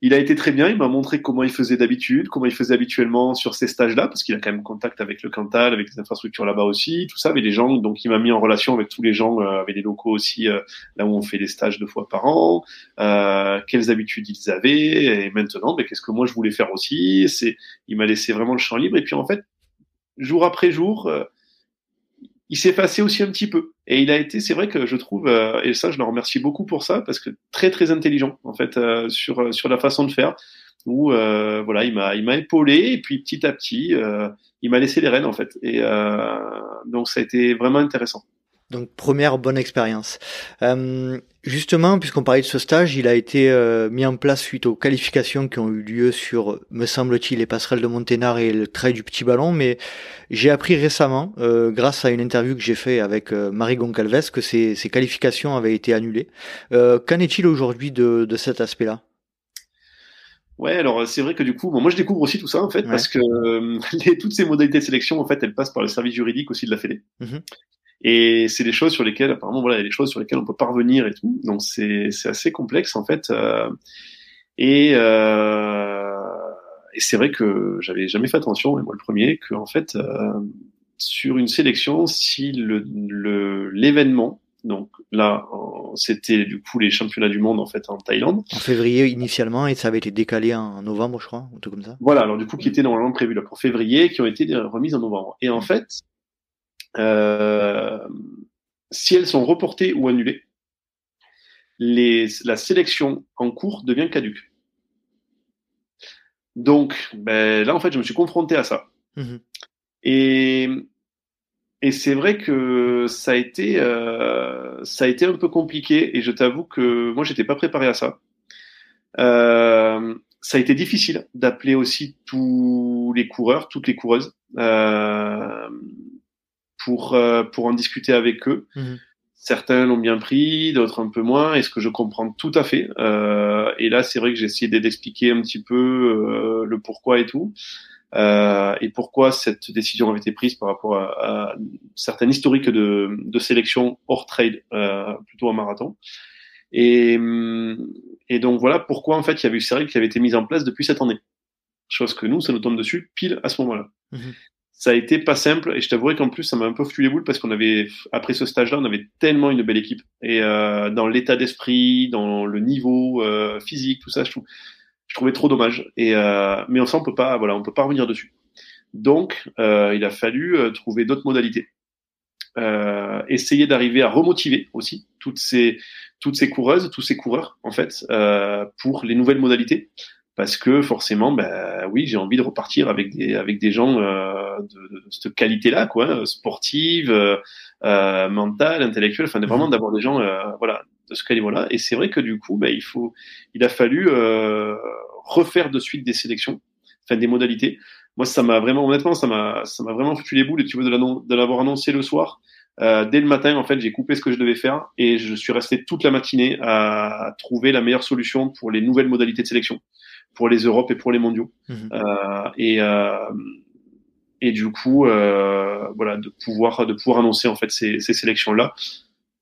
il a été très bien, il m'a montré comment il faisait d'habitude, comment il faisait habituellement sur ces stages-là, parce qu'il a quand même contact avec le Cantal, avec les infrastructures là-bas aussi, tout ça, avec les gens, donc il m'a mis en relation avec tous les gens, euh, avec les locaux aussi, euh, là où on fait des stages deux fois par an, euh, quelles habitudes ils avaient, et maintenant, mais qu'est-ce que moi je voulais faire aussi, c'est, il m'a laissé vraiment le champ libre, et puis en fait, jour après jour, euh, il s'est passé aussi un petit peu. Et il a été, c'est vrai que je trouve, euh, et ça je le remercie beaucoup pour ça, parce que très très intelligent en fait euh, sur euh, sur la façon de faire. Où voilà, il m'a il m'a épaulé et puis petit à petit, il m'a laissé les rênes en fait. Et donc ça a été vraiment intéressant. Donc première bonne expérience. Euh, justement, puisqu'on parlait de ce stage, il a été euh, mis en place suite aux qualifications qui ont eu lieu sur, me semble-t-il, les passerelles de Monténard et le trail du petit ballon. Mais j'ai appris récemment, euh, grâce à une interview que j'ai fait avec Marie Goncalves, que ces, ces, qualifications avaient été annulées. Qu'en est-il aujourd'hui de, de cet aspect-là? Ouais, alors c'est vrai que du coup, moi je découvre aussi tout ça en fait parce que les, toutes ces modalités de sélection en fait, elles passent par le service juridique aussi de la Fédé. Mm-hmm. Et c'est des choses sur lesquelles, apparemment, voilà, il y a des choses sur lesquelles on peut parvenir et tout. Donc c'est c'est assez complexe en fait. Euh, et euh, et c'est vrai que j'avais jamais fait attention, et moi le premier, que en fait euh, sur une sélection, si le l'événement donc là, c'était du coup les championnats du monde en fait en Thaïlande. En février initialement et ça avait été décalé en novembre, je crois, ou tout comme ça. Voilà, alors du coup qui était normalement prévu là pour février, qui ont été remises en novembre. Et en fait, euh, si elles sont reportées ou annulées, les, la sélection en cours devient caduque. Donc, ben, là, en fait, je me suis confronté à ça. Mhm. Et, et c'est vrai que ça a été, euh, ça a été un peu compliqué. Et je t'avoue que moi, j'étais pas préparé à ça. Euh, ça a été difficile d'appeler aussi tous les coureurs, toutes les coureuses. Euh, pour, euh, pour en discuter avec eux. Mhm. Certains l'ont bien pris, d'autres un peu moins, et ce que je comprends tout à fait. Euh, et là, c'est vrai que j'ai essayé d'expliquer un petit peu euh, le pourquoi et tout, euh, et pourquoi cette décision avait été prise par rapport à, à certains historiques de, de sélection hors trail, euh, plutôt en marathon. Et, et donc voilà pourquoi en fait il y avait eu ces règles qui avaient été mises en place depuis cette année. Chose que nous, ça nous tombe dessus pile à ce moment-là. Mmh ça a été pas simple et je t'avouerai qu'en plus ça m'a un peu foutu les boules parce qu'on avait après ce stage-là on avait tellement une belle équipe et euh, dans l'état d'esprit, dans le niveau euh, physique, tout ça, je, trouvais trop dommage. Et euh, mais on peut pas, voilà, on peut pas revenir dessus. Donc euh, il a fallu euh, trouver d'autres modalités, euh, essayer d'arriver à remotiver aussi toutes ces toutes ces coureuses, tous ces coureurs en fait pour les nouvelles modalités parce que forcément, ben oui, j'ai envie de repartir avec des avec des gens euh, de, de, cette qualité-là, quoi, sportive, euh, euh mentale, intellectuelle, enfin vraiment mhm. d'avoir des gens, euh, voilà, de ce calibre-là. Et c'est vrai que du coup, ben il faut, il a fallu euh, refaire de suite des sélections, enfin des modalités. Moi, ça m'a vraiment, honnêtement, ça m'a ça m'a vraiment foutu les boules. Et tu veux de l'avoir annoncé le soir. Euh, dès le matin, en fait, j'ai coupé ce que je devais faire et je suis resté toute la matinée à trouver la meilleure solution pour les nouvelles modalités de sélection pour les Europes et pour les mondiaux. Mhm. Euh, et euh, et du coup, euh, voilà, de pouvoir de pouvoir annoncer en fait ces, ces sélections là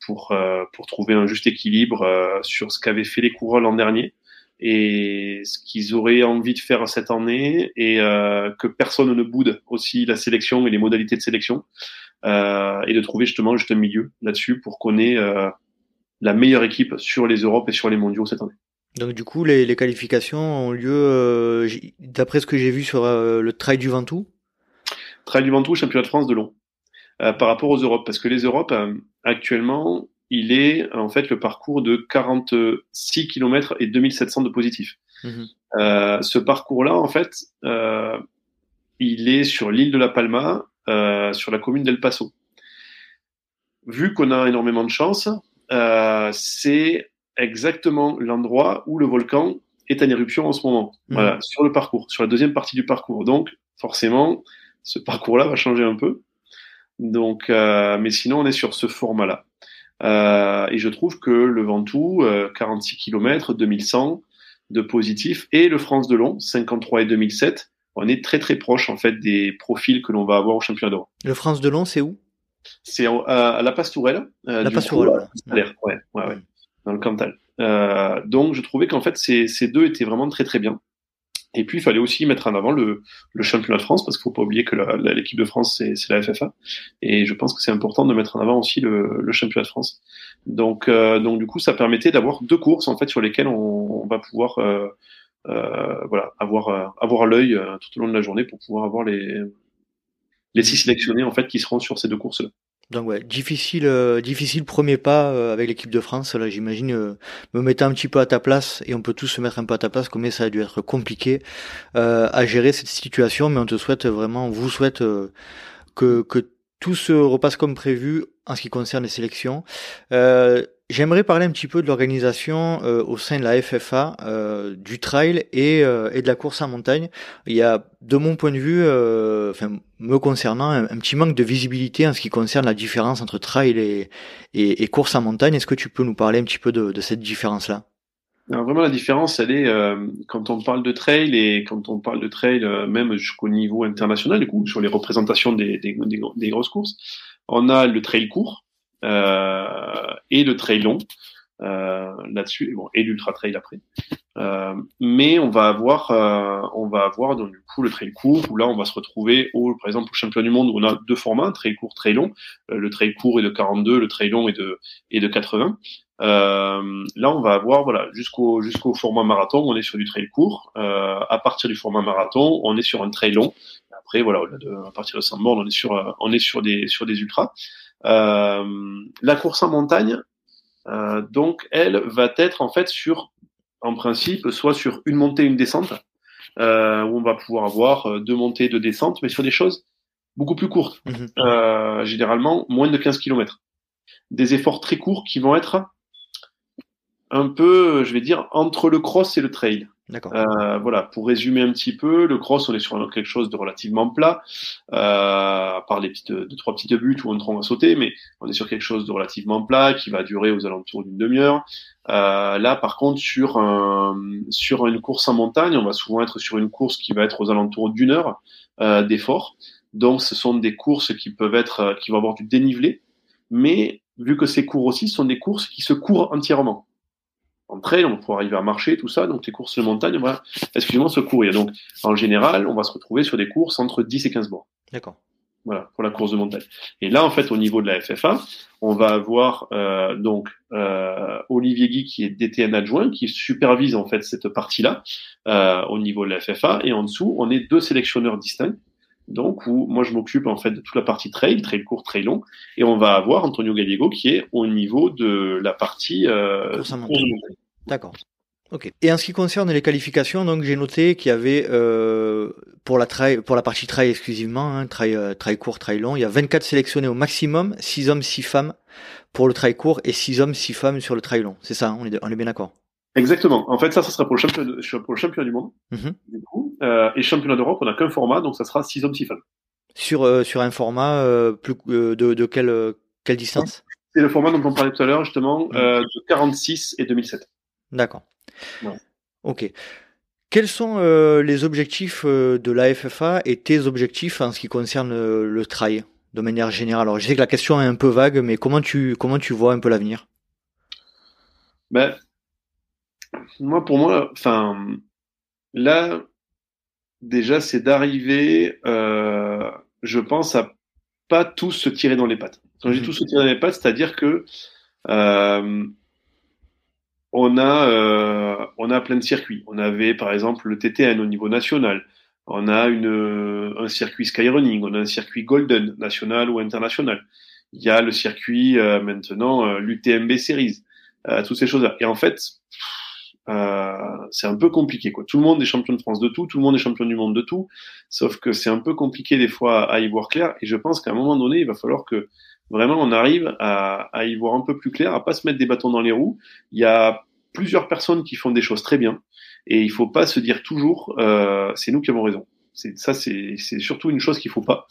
pour pour trouver un juste équilibre sur ce qu'avaient fait les coureurs l'an dernier et ce qu'ils auraient envie de faire cette année et que personne ne boude aussi la sélection et les modalités de sélection euh, et de trouver justement juste un milieu là-dessus pour qu'on ait la meilleure équipe sur les Europes et sur les mondiaux cette année. Donc du coup, les, les qualifications ont lieu, euh, d'après ce que j'ai vu sur euh, le Trail du Ventoux Trail du Ventoux, championnat de France de long, euh, par rapport aux Europes. Parce que les Europes, actuellement, il est en fait le parcours de 46 km et 2700 de positif. Mmh ce parcours-là, en fait, il est sur l'île de La Palma, sur la commune d'El Paso. Vu qu'on a énormément de chance, c'est exactement l'endroit où le volcan est en éruption en ce moment. Mhm. Voilà, sur le parcours, sur la deuxième partie du parcours. Donc, forcément, ce parcours-là va changer un peu. Donc, euh, mais sinon, on est sur ce format-là. Euh, et je trouve que le Ventoux, euh, 46 km, 2100 de positif, et le France de long, 53 et 2007, on est très très proche en fait des profils que l'on va avoir au championnat d'Europe. Le France de long, c'est où? C'est à, la Pastourelle. Euh, la Pastourelle. ouais, ouais, ouais dans le Cantal. Euh, donc je trouvais qu'en fait ces, deux étaient vraiment très très bien. Et puis il fallait aussi mettre en avant le, championnat de France parce qu'il faut pas oublier que l'équipe de France c'est la FFA et je pense que c'est important de mettre en avant aussi le, championnat de France. Donc euh, donc du coup ça permettait d'avoir deux courses en fait sur lesquelles on, va pouvoir euh, euh voilà avoir avoir l'œil tout au long de la journée pour pouvoir avoir les les six sélectionnés en fait qui seront sur ces deux courses là. Donc ouais, difficile, euh, difficile premier pas euh, avec l'équipe de France. Là, j'imagine euh, me mettant un petit peu à ta place et on peut tous se mettre un peu à ta place. Combien ça a dû être compliqué à gérer cette situation, mais on te souhaite vraiment, on vous souhaite que que tout se repasse comme prévu en ce qui concerne les sélections. J'aimerais parler un petit peu de l'organisation euh, au sein de la FFA euh, du trail et, euh, et, de la course en montagne. Il y a, de mon point de vue, enfin me concernant, un, petit manque de visibilité en ce qui concerne la différence entre trail et, et, et course en montagne. Est-ce que tu peux nous parler un petit peu de, de cette différence-là? Vraiment, la différence, elle est quand on parle de trail et quand on parle de trail, même jusqu'au niveau international, du coup, sur les représentations des, des, des, grosses courses, on a le trail court, euh, et le trail long euh, là-dessus, et l'ultra trail après. Euh, mais on va avoir, on va avoir donc du coup le trail court où là on va se retrouver au, par exemple au championnat du monde où on a deux formats, trail court, trail long. le trail court est de 42, le trail long est de est de 80. Euh, là, on va avoir voilà jusqu'au jusqu'au format marathon, on est sur du trail court. Euh, à partir du format marathon, on est sur un trail long. Après, voilà, à partir de 100 bornes, on est sur on est sur des sur des ultras. Euh, la course en montagne, euh, donc, elle va être en fait sur, en principe, soit sur une montée, une descente, euh, où on va pouvoir avoir deux montées, deux descentes, mais sur des choses beaucoup plus courtes, mhm. généralement moins de 15 km. Des efforts très courts qui vont être un peu, je vais dire, entre le cross et le trail. Euh, voilà, pour résumer un petit peu, le cross, on est sur quelque chose de relativement plat, euh, à part les petites, deux, trois petites buts où on, on va sauter, mais on est sur quelque chose de relativement plat qui va durer aux alentours d'une demi-heure. Euh, là, par contre, sur un, sur une course en montagne, on va souvent être sur une course qui va être aux alentours d'une heure euh, d'effort. Donc, ce sont des courses qui peuvent être, qui vont avoir du dénivelé, mais vu que ces cours aussi, sont des courses qui se courent entièrement en trail, on va arriver à marcher, tout ça. Donc les courses de montagne, on va exclusivement se courir. Donc en général, on va se retrouver sur des courses entre 10 et 15 bords. D'accord. Voilà, pour la course de montagne. Et là, en fait, au niveau de la FFA, on va avoir euh, donc euh, Olivier Guy qui est DTN adjoint, qui supervise en fait cette partie-là euh, au niveau de la FFA. Et en dessous, on est deux sélectionneurs distincts. Donc, où moi je m'occupe en fait de toute la partie trail, trail court, trail long, et on va avoir Antonio Gallego qui est au niveau de la partie euh. D'accord. Ok. Et en ce qui concerne les qualifications, donc j'ai noté qu'il y avait euh, pour la trail, pour la partie trail exclusivement, hein, trail, euh, trail court, trail long, il y a 24 sélectionnés au maximum, 6 hommes, 6 femmes pour le trail court et 6 hommes, 6 femmes sur le trail long. C'est ça, hein, on est, on est bien d'accord? Exactement. En fait, ça, ça sera pour le championnat, pour le championnat du monde. Mhm. Du coup, euh, et championnat d'Europe, on n'a qu'un format, donc ça sera 6 hommes, 6 femmes. Sur euh, sur un format euh, plus euh, de, de quelle quelle distance? C'est le format dont on parlait tout à l'heure, justement, Mhm. de 46 et 2007. D'accord. Ouais. Ok. Quels sont les objectifs de la FFA et tes objectifs en ce qui concerne le trail de manière générale? Alors, je sais que la question est un peu vague, mais comment tu comment tu vois un peu l'avenir? Ben, moi, pour moi, enfin, là, déjà, c'est d'arriver, euh, je pense, à pas tous se tirer dans les pattes. Quand dis Mhm. tous se tirer dans les pattes, c'est-à-dire que euh, on a, euh, on a plein de circuits. On avait, par exemple, le TTN au niveau national. On a une, un circuit skyrunning. On a un circuit golden, national ou international. Il y a le circuit maintenant l'UTMB Series. Toutes ces choses-là. Et en fait, euh, c'est un peu compliqué. Quoi. Tout le monde est champion de France de tout, tout le monde est champion du monde de tout, sauf que c'est un peu compliqué des fois à y voir clair. Et je pense qu'à un moment donné, il va falloir que vraiment on arrive à, y voir un peu plus clair, à pas se mettre des bâtons dans les roues. Il y a plusieurs personnes qui font des choses très bien, et il faut pas se dire toujours euh, c'est nous qui avons raison. Ça, c'est surtout une chose qu'il faut pas.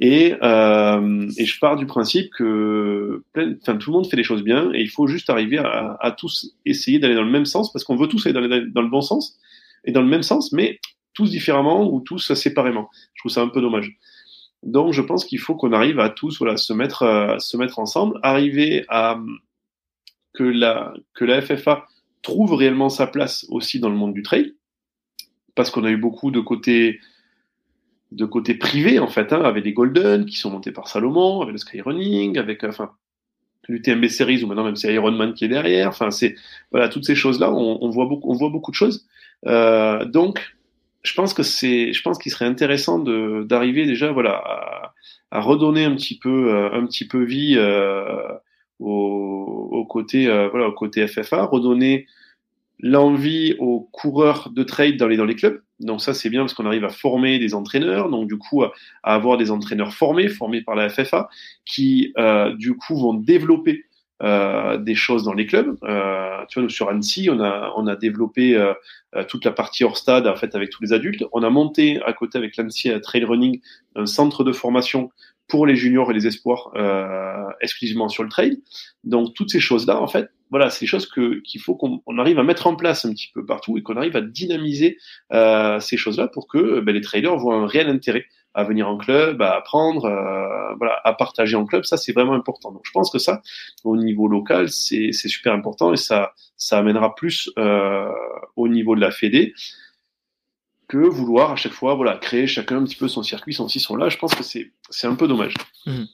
Et, euh, je pars du principe que tout le monde fait les choses bien et il faut juste arriver à, tous essayer d'aller dans le même sens parce qu'on veut tous aller dans, le- dans le bon sens et dans le même sens, mais tous différemment ou tous séparément. Je trouve ça un peu dommage. Donc, je pense qu'il faut qu'on arrive à tous voilà, se, mettre, euh, se mettre ensemble, arriver à que la, que la FFA trouve réellement sa place aussi dans le monde du trail, parce qu'on a eu beaucoup de côtés de côté privé en fait, hein, avec les Golden qui sont montés par Salomon, avec le Skyrunning, avec euh, enfin l'UTMB Series ou maintenant même c'est Ironman qui est derrière. Enfin c'est voilà toutes ces choses là, on, on voit beaucoup, on voit beaucoup de choses. Euh, donc je pense que c'est, je pense qu'il serait intéressant de d'arriver déjà voilà à, à redonner un petit peu euh, un petit peu vie euh, au, au côté euh, voilà au côté FFA, redonner l'envie aux coureurs de trade dans les, dans les clubs. Donc ça, c'est bien parce qu'on arrive à former des entraîneurs, donc du coup, à, avoir des entraîneurs formés, formés par la FFA, qui euh, du coup vont développer euh, des choses dans les clubs. Euh, tu vois, nous sur Annecy, on a, on a développé euh, euh, toute la partie hors stade en fait avec tous les adultes. On a monté à côté avec l'Annecy Trail Running un centre de formation pour les juniors et les espoirs euh, exclusivement sur le trail. Donc toutes ces choses-là, en fait, voilà, c'est des choses que qu'il faut qu'on on arrive à mettre en place un petit peu partout et qu'on arrive à dynamiser euh, ces choses-là pour que ben, les trailers voient un réel intérêt à venir en club, à apprendre, euh, voilà, à partager en club. Ça, c'est vraiment important. Donc, je pense que ça, au niveau local, c'est super important et ça ça amènera plus euh, au niveau de la Fédé que vouloir à chaque fois voilà créer chacun un petit peu son circuit, son ci, son là. Je pense que c'est un peu dommage. Mhm.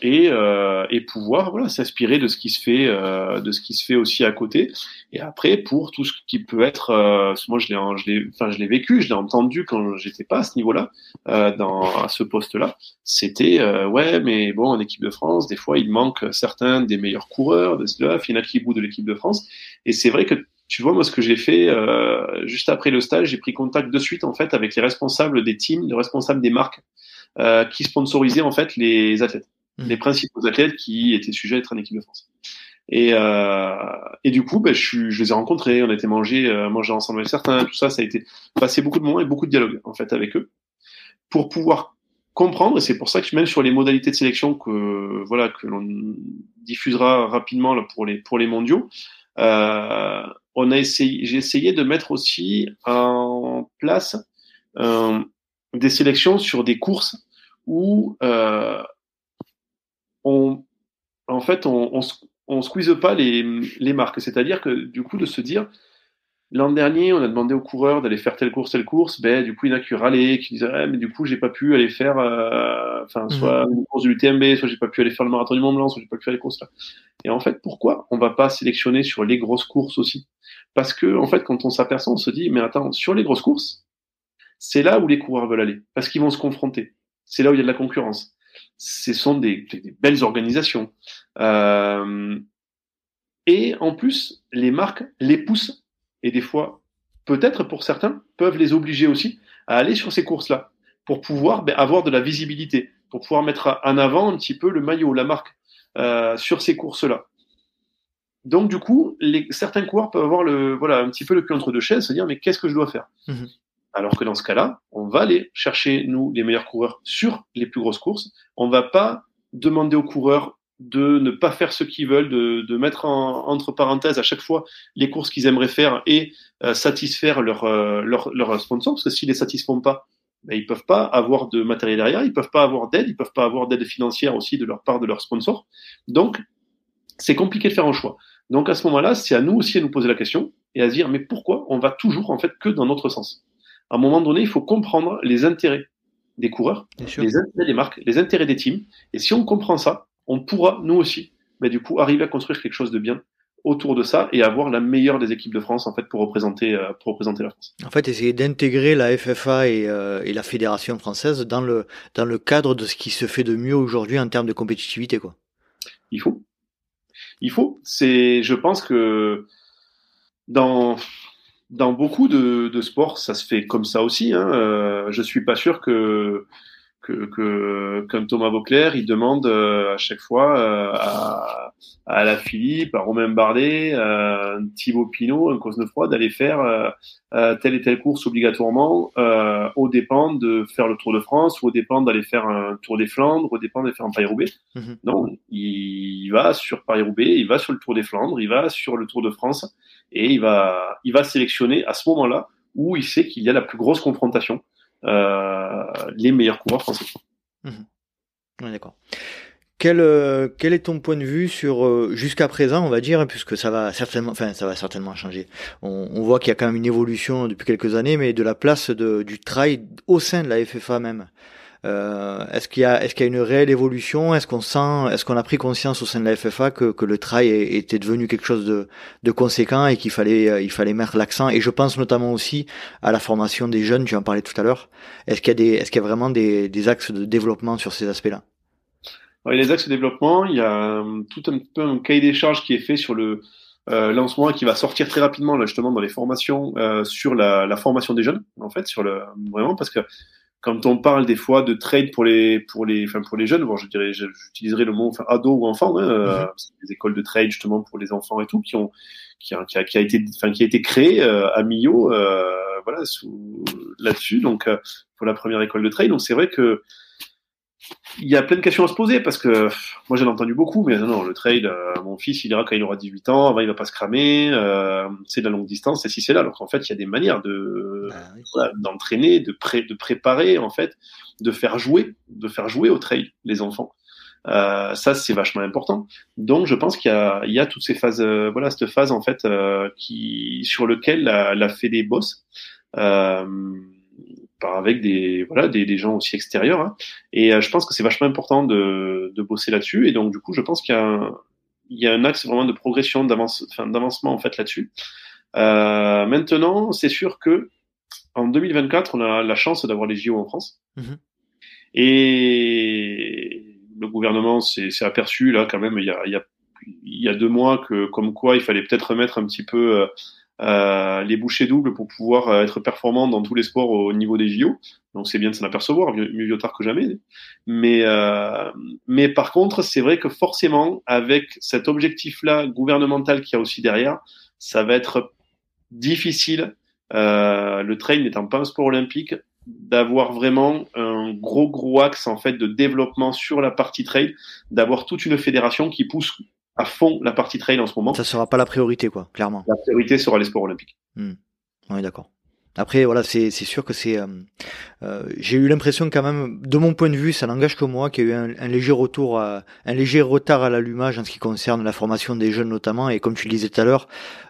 Et, euh, et pouvoir voilà s'inspirer de ce qui se fait euh, de ce qui se fait aussi à côté. Et après pour tout ce qui peut être euh, moi je l'ai je enfin je l'ai vécu je l'ai entendu quand j'étais pas à ce niveau-là euh, dans à ce poste-là. C'était euh, ouais mais bon en équipe de France des fois il manque certains des meilleurs coureurs de cela. Il y qui bout de l'équipe de France. Et c'est vrai que tu vois, moi, ce que j'ai fait euh, juste après le stage, j'ai pris contact de suite en fait avec les responsables des teams, les responsables des marques euh, qui sponsorisaient en fait les athlètes, Mhm. les principaux athlètes qui étaient sujets à être en équipe de France. Et, euh, et du coup, ben, je, je les ai rencontrés, on a été manger, euh, manger ensemble avec certains, tout ça, ça a été passé beaucoup de moments et beaucoup de dialogue en fait avec eux pour pouvoir comprendre. Et c'est pour ça que même sur les modalités de sélection que voilà que l'on diffusera rapidement là, pour les pour les mondiaux, euh, on a essayé, j'ai essayé de mettre aussi en place euh, des sélections sur des courses où euh, on en fait on, on squeeze pas les, les marques. C'est-à-dire que du coup de se dire L'an dernier, on a demandé aux coureurs d'aller faire telle course, telle course. Ben, du coup, il y en a qui râlaient, qui disaient, mais du coup, j'ai pas pu aller faire, euh, enfin, mhm. soit une course de l'UTMB, soit j'ai pas pu aller faire le marathon du Mont Blanc, soit j'ai pas pu faire les courses là. Et en fait, pourquoi on va pas sélectionner sur les grosses courses aussi? Parce que, en fait, quand on s'aperçoit, on se dit, mais attends, sur les grosses courses, c'est là où les coureurs veulent aller, parce qu'ils vont se confronter. C'est là où il y a de la concurrence. Ce sont des, belles organisations. Euh, et en plus, les marques les poussent et des fois, peut-être pour certains, peuvent les obliger aussi à aller sur ces courses-là pour pouvoir ben, avoir de la visibilité, pour pouvoir mettre en avant un petit peu le maillot, la marque euh, sur ces courses-là. Donc du coup, les, certains coureurs peuvent avoir voilà, un petit peu le cul entre deux chaises, se dire mais qu'est-ce que je dois faire? Mmh Alors que dans ce cas-là, on va aller chercher nous les meilleurs coureurs sur les plus grosses courses. On va pas demander aux coureurs de ne pas faire ce qu'ils veulent, de, mettre en, entre parenthèses à chaque fois les courses qu'ils aimeraient faire et euh, satisfaire leur, euh, leur, leur sponsor, parce que s'ils les satisfont pas, ben, ils peuvent pas avoir de matériel derrière, ils peuvent pas avoir d'aide, ils peuvent pas avoir d'aide financière aussi de leur part de leur sponsor. Donc, c'est compliqué de faire un choix. Donc à ce moment-là, c'est à nous aussi à nous poser la question et à se dire mais pourquoi on va toujours en fait que dans notre sens? À un moment donné, il faut comprendre les intérêts des coureurs, les intérêts des marques, les intérêts des teams. Et si on comprend ça, on pourra, nous aussi, mais du coup, arriver à construire quelque chose de bien autour de ça et avoir la meilleure des équipes de France en fait pour représenter euh, pour représenter la France. En fait, essayer d'intégrer la FFA et, euh, et, la fédération française dans le dans le cadre de ce qui se fait de mieux aujourd'hui en termes de compétitivité quoi. Il faut. Il faut. C'est je pense que dans dans beaucoup de, de sports, ça se fait comme ça aussi. Hein. Euh, je suis pas sûr que que, que comme Thomas Vauclair, il demande euh, à chaque fois euh, à, à la Philippe, à Romain Bardet, à euh, Thibaut Pinot, un Cosnefroy d'aller faire telle et telle course obligatoirement au dépend de faire le Tour de France, ou au dépend d'aller faire un Tour des Flandres, au dépend d'aller faire un Paris-Roubaix. Mhm. Non, il, va sur Paris-Roubaix, il va sur le Tour des Flandres, il va sur le Tour de France, et il va, il va sélectionner à ce moment-là où il sait qu'il y a la plus grosse confrontation euh, les meilleurs coureurs français. Mmh. d'accord. Quel, euh, quel est ton point de vue sur euh, jusqu'à présent, on va dire, puisque ça va certainement, enfin ça va certainement changer. On, on voit qu'il y a quand même une évolution depuis quelques années, mais de la place de, du trail au sein de la FFA même. Euh, est-ce qu'il y a, est-ce qu'il y a une réelle évolution? Est-ce qu'on sent, est-ce qu'on a pris conscience au sein de la FFA que, le trail était devenu quelque chose de, conséquent et qu'il fallait, euh, il fallait mettre l'accent? Et je pense notamment aussi à la formation des jeunes. Tu en parlais tout à l'heure. Est-ce qu'il y a des, est-ce qu'il y a vraiment des, axes de développement sur ces aspects-là? Les axes de développement, il y a euh, tout un peu un cahier des charges qui est fait sur le euh, lancement qui va sortir très rapidement justement dans les formations sur la, la, formation des jeunes en fait sur le vraiment parce que quand on parle des fois de trade pour les pour les enfin pour les jeunes, bon, je dirais j'utiliserai le mot enfin ado ou enfant, hein, euh, mhm. des écoles de trade justement pour les enfants et tout qui ont qui a, qui a, qui a été enfin qui a été créé euh, à Millau euh, voilà sous là-dessus donc euh, pour la première école de trade donc c'est vrai que il y a plein de questions à se poser parce que moi j'en ai entendu beaucoup, mais non, non le trail, euh, mon fils il ira quand il aura 18 ans, avant il va pas se cramer, euh, c'est de la longue distance, et si c'est là, alors qu'en fait il y a des manières de bah d'entraîner, de, pré de préparer en fait, de faire jouer, de faire jouer au trail les enfants. Euh, ça c'est vachement important. Donc je pense qu'il y y a toutes ces phases, voilà cette phase en fait qui sur lequel la, la des boss. Euh, avec des voilà des, des gens aussi extérieurs hein. et euh, je pense que c'est vachement important de, de bosser là-dessus et donc du coup je pense qu'il y a un, il y a un axe vraiment de progression d'avancement en fait là-dessus euh, maintenant c'est sûr que en 2024 on a la chance d'avoir les JO en France mm-hmm. et le gouvernement s'est aperçu là quand même il y a, il y a il y a deux mois que comme quoi il fallait peut-être remettre un petit peu euh, les bouchées doubles pour pouvoir euh, être performant dans tous les sports au niveau des JO. Donc c'est bien de s'en apercevoir, mieux, mieux tard que jamais. Mais, euh, mais par contre, c'est vrai que forcément, avec cet objectif-là gouvernemental qu'il y a aussi derrière, ça va être difficile, euh, le trail n'étant pas un sport olympique, d'avoir vraiment un gros gros axe en fait de développement sur la partie trail, d'avoir toute une fédération qui pousse à fond la partie trail en ce moment. Ça sera pas la priorité, quoi, clairement. La priorité sera les sports olympiques. Hmm. Oui, d'accord. Après, voilà, c'est sûr que c'est. Euh, euh, J'ai eu l'impression quand même, de mon point de vue, ça n'engage que moi, qu'il y a eu un, un, léger retour, à, un léger retard à l'allumage en ce qui concerne la formation des jeunes notamment. Et comme tu le disais tout à l'heure,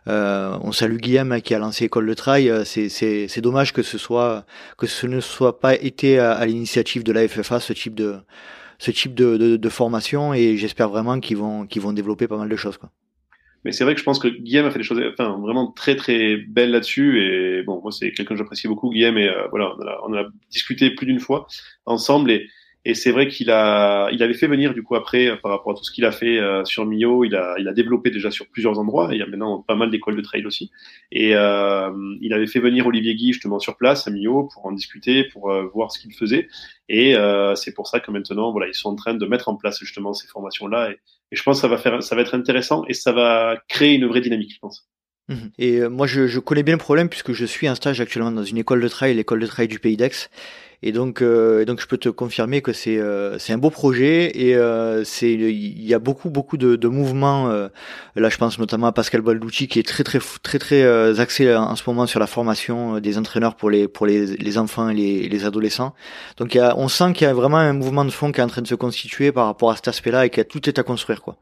euh, on salue Guillaume hein, qui a lancé École de Trail. Euh, c'est dommage que ce soit que ce ne soit pas été à, à l'initiative de la FFA ce type de ce type de, de, de formation et j'espère vraiment qu'ils vont, qu'ils vont développer pas mal de choses. Quoi. Mais c'est vrai que je pense que Guillaume a fait des choses enfin, vraiment très très belles là-dessus. Et bon, moi, c'est quelqu'un que j'apprécie beaucoup, Guillaume. Et euh, voilà, on a, on a, discuté plus d'une fois ensemble. Et, et c'est vrai qu'il a, il avait fait venir du coup après, par rapport à tout ce qu'il a fait euh, sur Mio, il a, il a développé déjà sur plusieurs endroits. il y a maintenant pas mal d'écoles de trail aussi. Et euh, il avait fait venir Olivier Guy justement sur place à Mio pour en discuter, pour euh, voir ce qu'il faisait. Et euh, c'est pour ça que maintenant, voilà, ils sont en train de mettre en place justement ces formations-là. Et, et, je pense que ça va faire, ça va être intéressant et ça va créer une vraie dynamique, je pense. Mhm. Et euh, moi, je, je, connais bien le problème puisque je suis en stage actuellement dans une école de trail, l'école de trail du Pays d'Aix. Et donc, euh, donc, je peux te confirmer que c'est euh, c'est un beau projet et euh, c'est il y a beaucoup beaucoup de, de mouvements. Euh, là, je pense notamment à Pascal Balducci qui est très très très très, très axé en ce moment sur la formation des entraîneurs pour les pour les, les enfants et les, les adolescents. Donc, y a, on sent qu'il y a vraiment un mouvement de fond qui est en train de se constituer par rapport à cet aspect-là et qu'il y a tout est à construire quoi.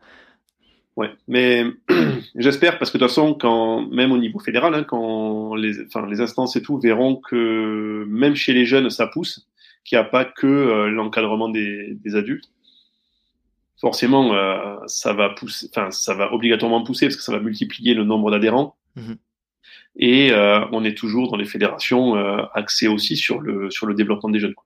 Ouais, mais j'espère parce que de toute façon, quand même au niveau fédéral, hein, quand les, enfin, les instances et tout verront que même chez les jeunes ça pousse, qu'il n'y a pas que euh, l'encadrement des, des, adultes, forcément euh, ça va pousser, enfin ça va obligatoirement pousser parce que ça va multiplier le nombre d'adhérents. Mmh. Et euh, on est toujours dans les fédérations euh, axées aussi sur le sur le développement des jeunes. Quoi.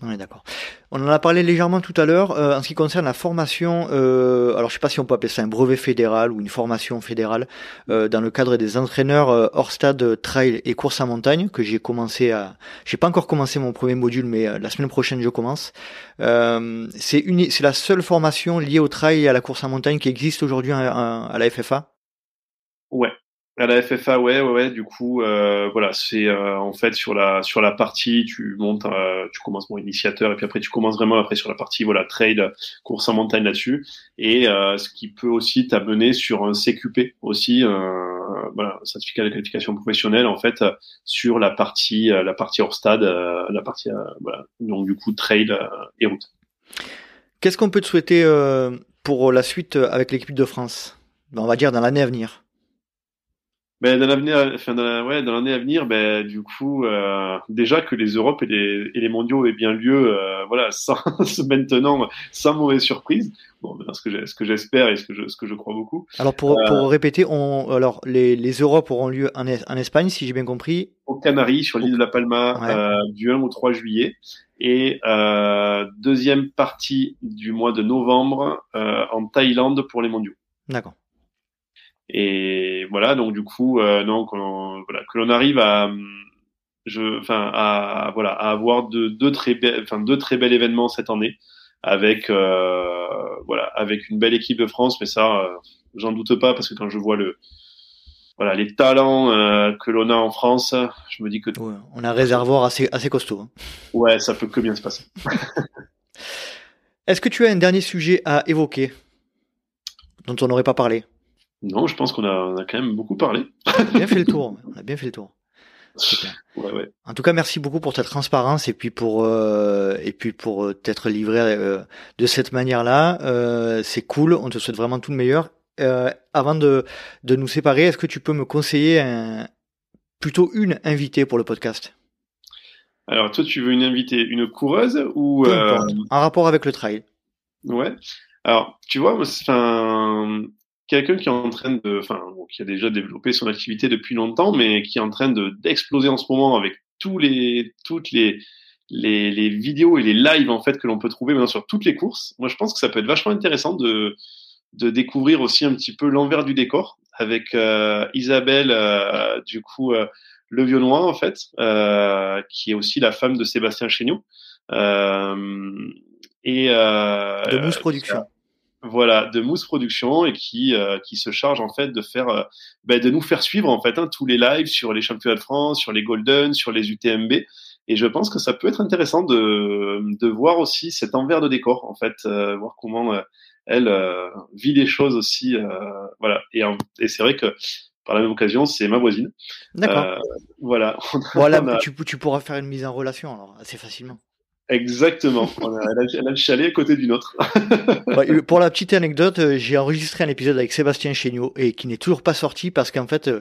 Oui, d'accord. On en a parlé légèrement tout à l'heure. Euh, en ce qui concerne la formation, euh, alors je sais pas si on peut appeler ça un brevet fédéral ou une formation fédérale, euh, dans le cadre des entraîneurs euh, hors stade trail et course à montagne, que j'ai commencé à... J'ai pas encore commencé mon premier module, mais euh, la semaine prochaine je commence. Euh, c'est une... c'est la seule formation liée au trail et à la course à montagne qui existe aujourd'hui à, à la FFA Ouais, à la FFA, ouais, ouais, ouais. Du coup, euh, voilà, c'est euh, en fait sur la sur la partie, tu montes, euh, tu commences bon initiateur et puis après tu commences vraiment après sur la partie voilà trail, course en montagne là-dessus et euh, ce qui peut aussi t'amener sur un CQP aussi, voilà, certificat de qualification professionnelle en fait sur la partie la partie hors stade, la partie voilà donc du coup trail et route. Qu'est-ce qu'on peut te souhaiter pour la suite avec l'équipe de France? Ben, On va dire dans l'année à venir. Ben, dans l'avenir, enfin, dans la, ouais, dans l'année à venir, ben, du coup, euh, déjà que les Europes et les, et les mondiaux aient bien lieu, euh, voilà, sans, maintenant, sans mauvaise surprise. Bon, ce que ce que j'espère et ce que je, ce que je crois beaucoup. Alors pour, euh, pour répéter, on, alors les, les Europes auront lieu en, en Espagne, si j'ai bien compris. Au Canaries, sur l'île de la Palma, ouais. Euh, du 1 au 3 juillet. Et euh, deuxième partie du mois de novembre en Thaïlande pour les mondiaux. D'accord. Et voilà, donc du coup, euh, non, voilà, que l'on arrive à, je, enfin, à, voilà, à avoir de, deux très, enfin, deux très bels événements cette année, avec, euh, voilà, avec une belle équipe de France, mais ça, euh, j'en doute pas parce que quand je vois le, voilà, les talents que l'on a en France, je me dis que ouais, on a un réservoir assez, assez costaud. Hein. Ouais, ça peut que bien se passer. Est-ce que tu as un dernier sujet à évoquer dont on n'aurait pas parlé? Non, je pense qu'on a, on a, quand même beaucoup parlé. On a bien fait le tour. On a bien fait le tour. Ouais, ouais. En tout cas, merci beaucoup pour ta transparence et puis pour euh, et puis pour euh, t'être livré euh, de cette manière-là. Euh, c'est cool. On te souhaite vraiment tout le meilleur. Avant de de nous séparer, est-ce que tu peux me conseiller un, plutôt une invitée pour le podcast? Alors toi, tu veux une invitée, une coureuse ou en rapport avec le trail Ouais. Alors, tu vois, enfin, quelqu'un qui est en train de, enfin, qui a déjà développé son activité depuis longtemps, mais qui est en train de d'exploser en ce moment avec tous les, toutes les, les, vidéos et les lives en fait que l'on peut trouver maintenant sur toutes les courses. Moi, je pense que ça peut être vachement intéressant de de découvrir aussi un petit peu l'envers du décor avec Isabelle, du coup, Le Vionnois, en fait, qui est aussi la femme de Sébastien Chéniaud. et, de Mousse Production voilà, de Mousse Production et qui euh, qui se charge en fait de faire euh, ben, de nous faire suivre en fait hein, tous les lives sur les championnats de France, sur les Golden, sur les UTMB. Et je pense que ça peut être intéressant de de voir aussi cet envers de décor en fait, euh, voir comment elle vit les choses aussi. voilà. Et, et c'est vrai que par la même occasion, c'est ma voisine. D'accord. voilà. Voilà, tu, tu pourras faire une mise en relation alors assez facilement. Exactement. Elle, a, le chalet à côté d'une autre. pour la petite anecdote, euh, j'ai enregistré un épisode avec Sébastien Chéniaud et qui n'est toujours pas sorti parce qu'en fait, euh,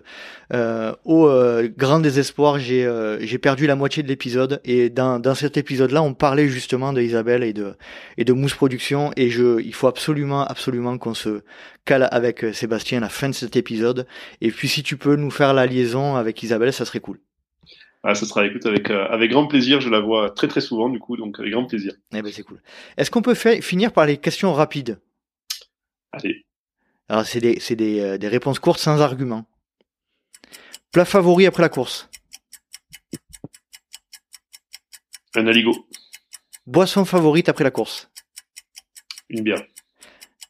euh au euh, grand désespoir, j'ai j'ai perdu la moitié de l'épisode et dans, dans cet épisode-là, on parlait justement de Isabelle et de et de Mousse Production et je il faut absolument absolument qu'on se cale avec Sébastien à la fin de cet épisode et puis si tu peux nous faire la liaison avec Isabelle, ça serait cool. Ah, ce sera, écoute, avec, euh, avec grand plaisir. Je la vois très très souvent, du coup, donc avec grand plaisir. Eh ben, c'est cool. Est-ce qu'on peut finir par les questions rapides? Allez. Alors, c'est des, des, euh, des réponses courtes sans argument. Plat favori après la course? Un aligot. Boisson favorite après la course? Une bière.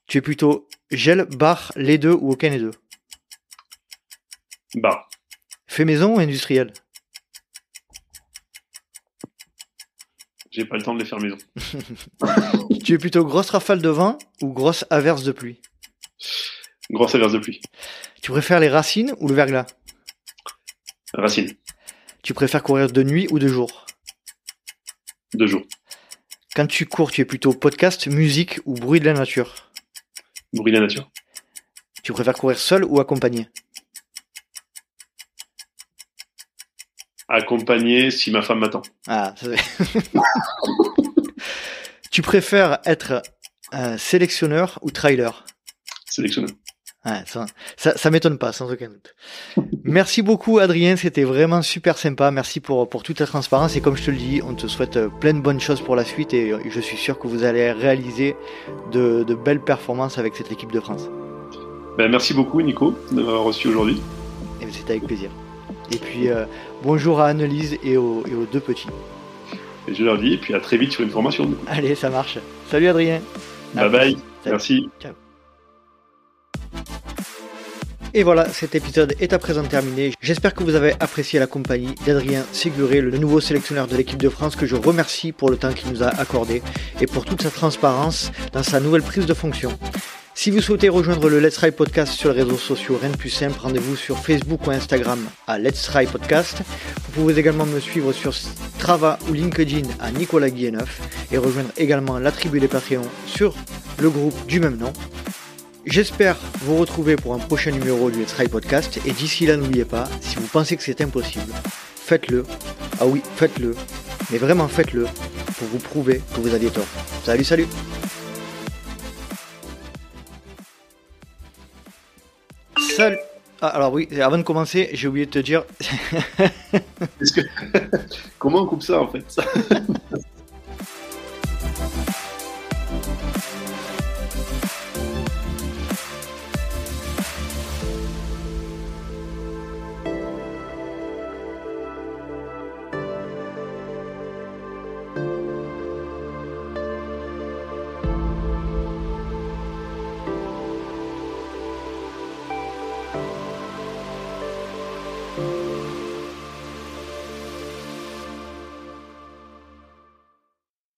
Tu es plutôt gel, bar, les deux ou aucun des deux? Bar. Fait maison ou industriel? J'ai pas le temps de les faire maison. tu es plutôt grosse rafale de vent ou grosse averse de pluie? Grosse averse de pluie. Tu préfères les racines ou le verglas? Racines. Tu préfères courir de nuit ou de jour? De jour. Quand tu cours, tu es plutôt podcast, musique ou bruit de la nature? Bruit de la nature. Tu préfères courir seul ou accompagné? Accompagné si ma femme m'attend. Ah, tu préfères être sélectionneur ou trailer? Sélectionneur. ça, ça, m'étonne pas, sans aucun doute. Merci beaucoup, Adrien. C'était vraiment super sympa. Merci pour, pour toute la transparence. Et comme je te le dis, on te souhaite plein de bonnes choses pour la suite. Et je suis sûr que vous allez réaliser de, de belles performances avec cette équipe de France. Ben, merci beaucoup, Nico, de m'avoir reçu aujourd'hui. C'était avec plaisir. Et puis, euh, bonjour à Annelise et aux, et aux deux petits. Et je leur dis, et puis à très vite sur une formation. Allez, ça marche. Salut Adrien. Bye bye. Merci. Ciao. Et voilà, cet épisode est à présent terminé. J'espère que vous avez apprécié la compagnie d'Adrien Séguré, le nouveau sélectionneur de l'équipe de France, que je remercie pour le temps qu'il nous a accordé et pour toute sa transparence dans sa nouvelle prise de fonction. Si vous souhaitez rejoindre le Let's Ride Podcast sur les réseaux sociaux, rien de plus simple, rendez-vous sur Facebook ou Instagram à Let's Ride Podcast. Vous pouvez également me suivre sur Strava ou LinkedIn à Nicolas Guilleneuf et rejoindre également la tribu des Patreons sur le groupe du même nom. J'espère vous retrouver pour un prochain numéro du Let's Ride Podcast et d'ici là n'oubliez pas, si vous pensez que c'est impossible, faites-le. Ah oui, faites-le. Mais vraiment faites-le pour vous prouver que vous aviez tort. Salut, salut Salut. Ah, alors oui, avant de commencer, j'ai oublié de te dire. Comment on coupe ça en fait?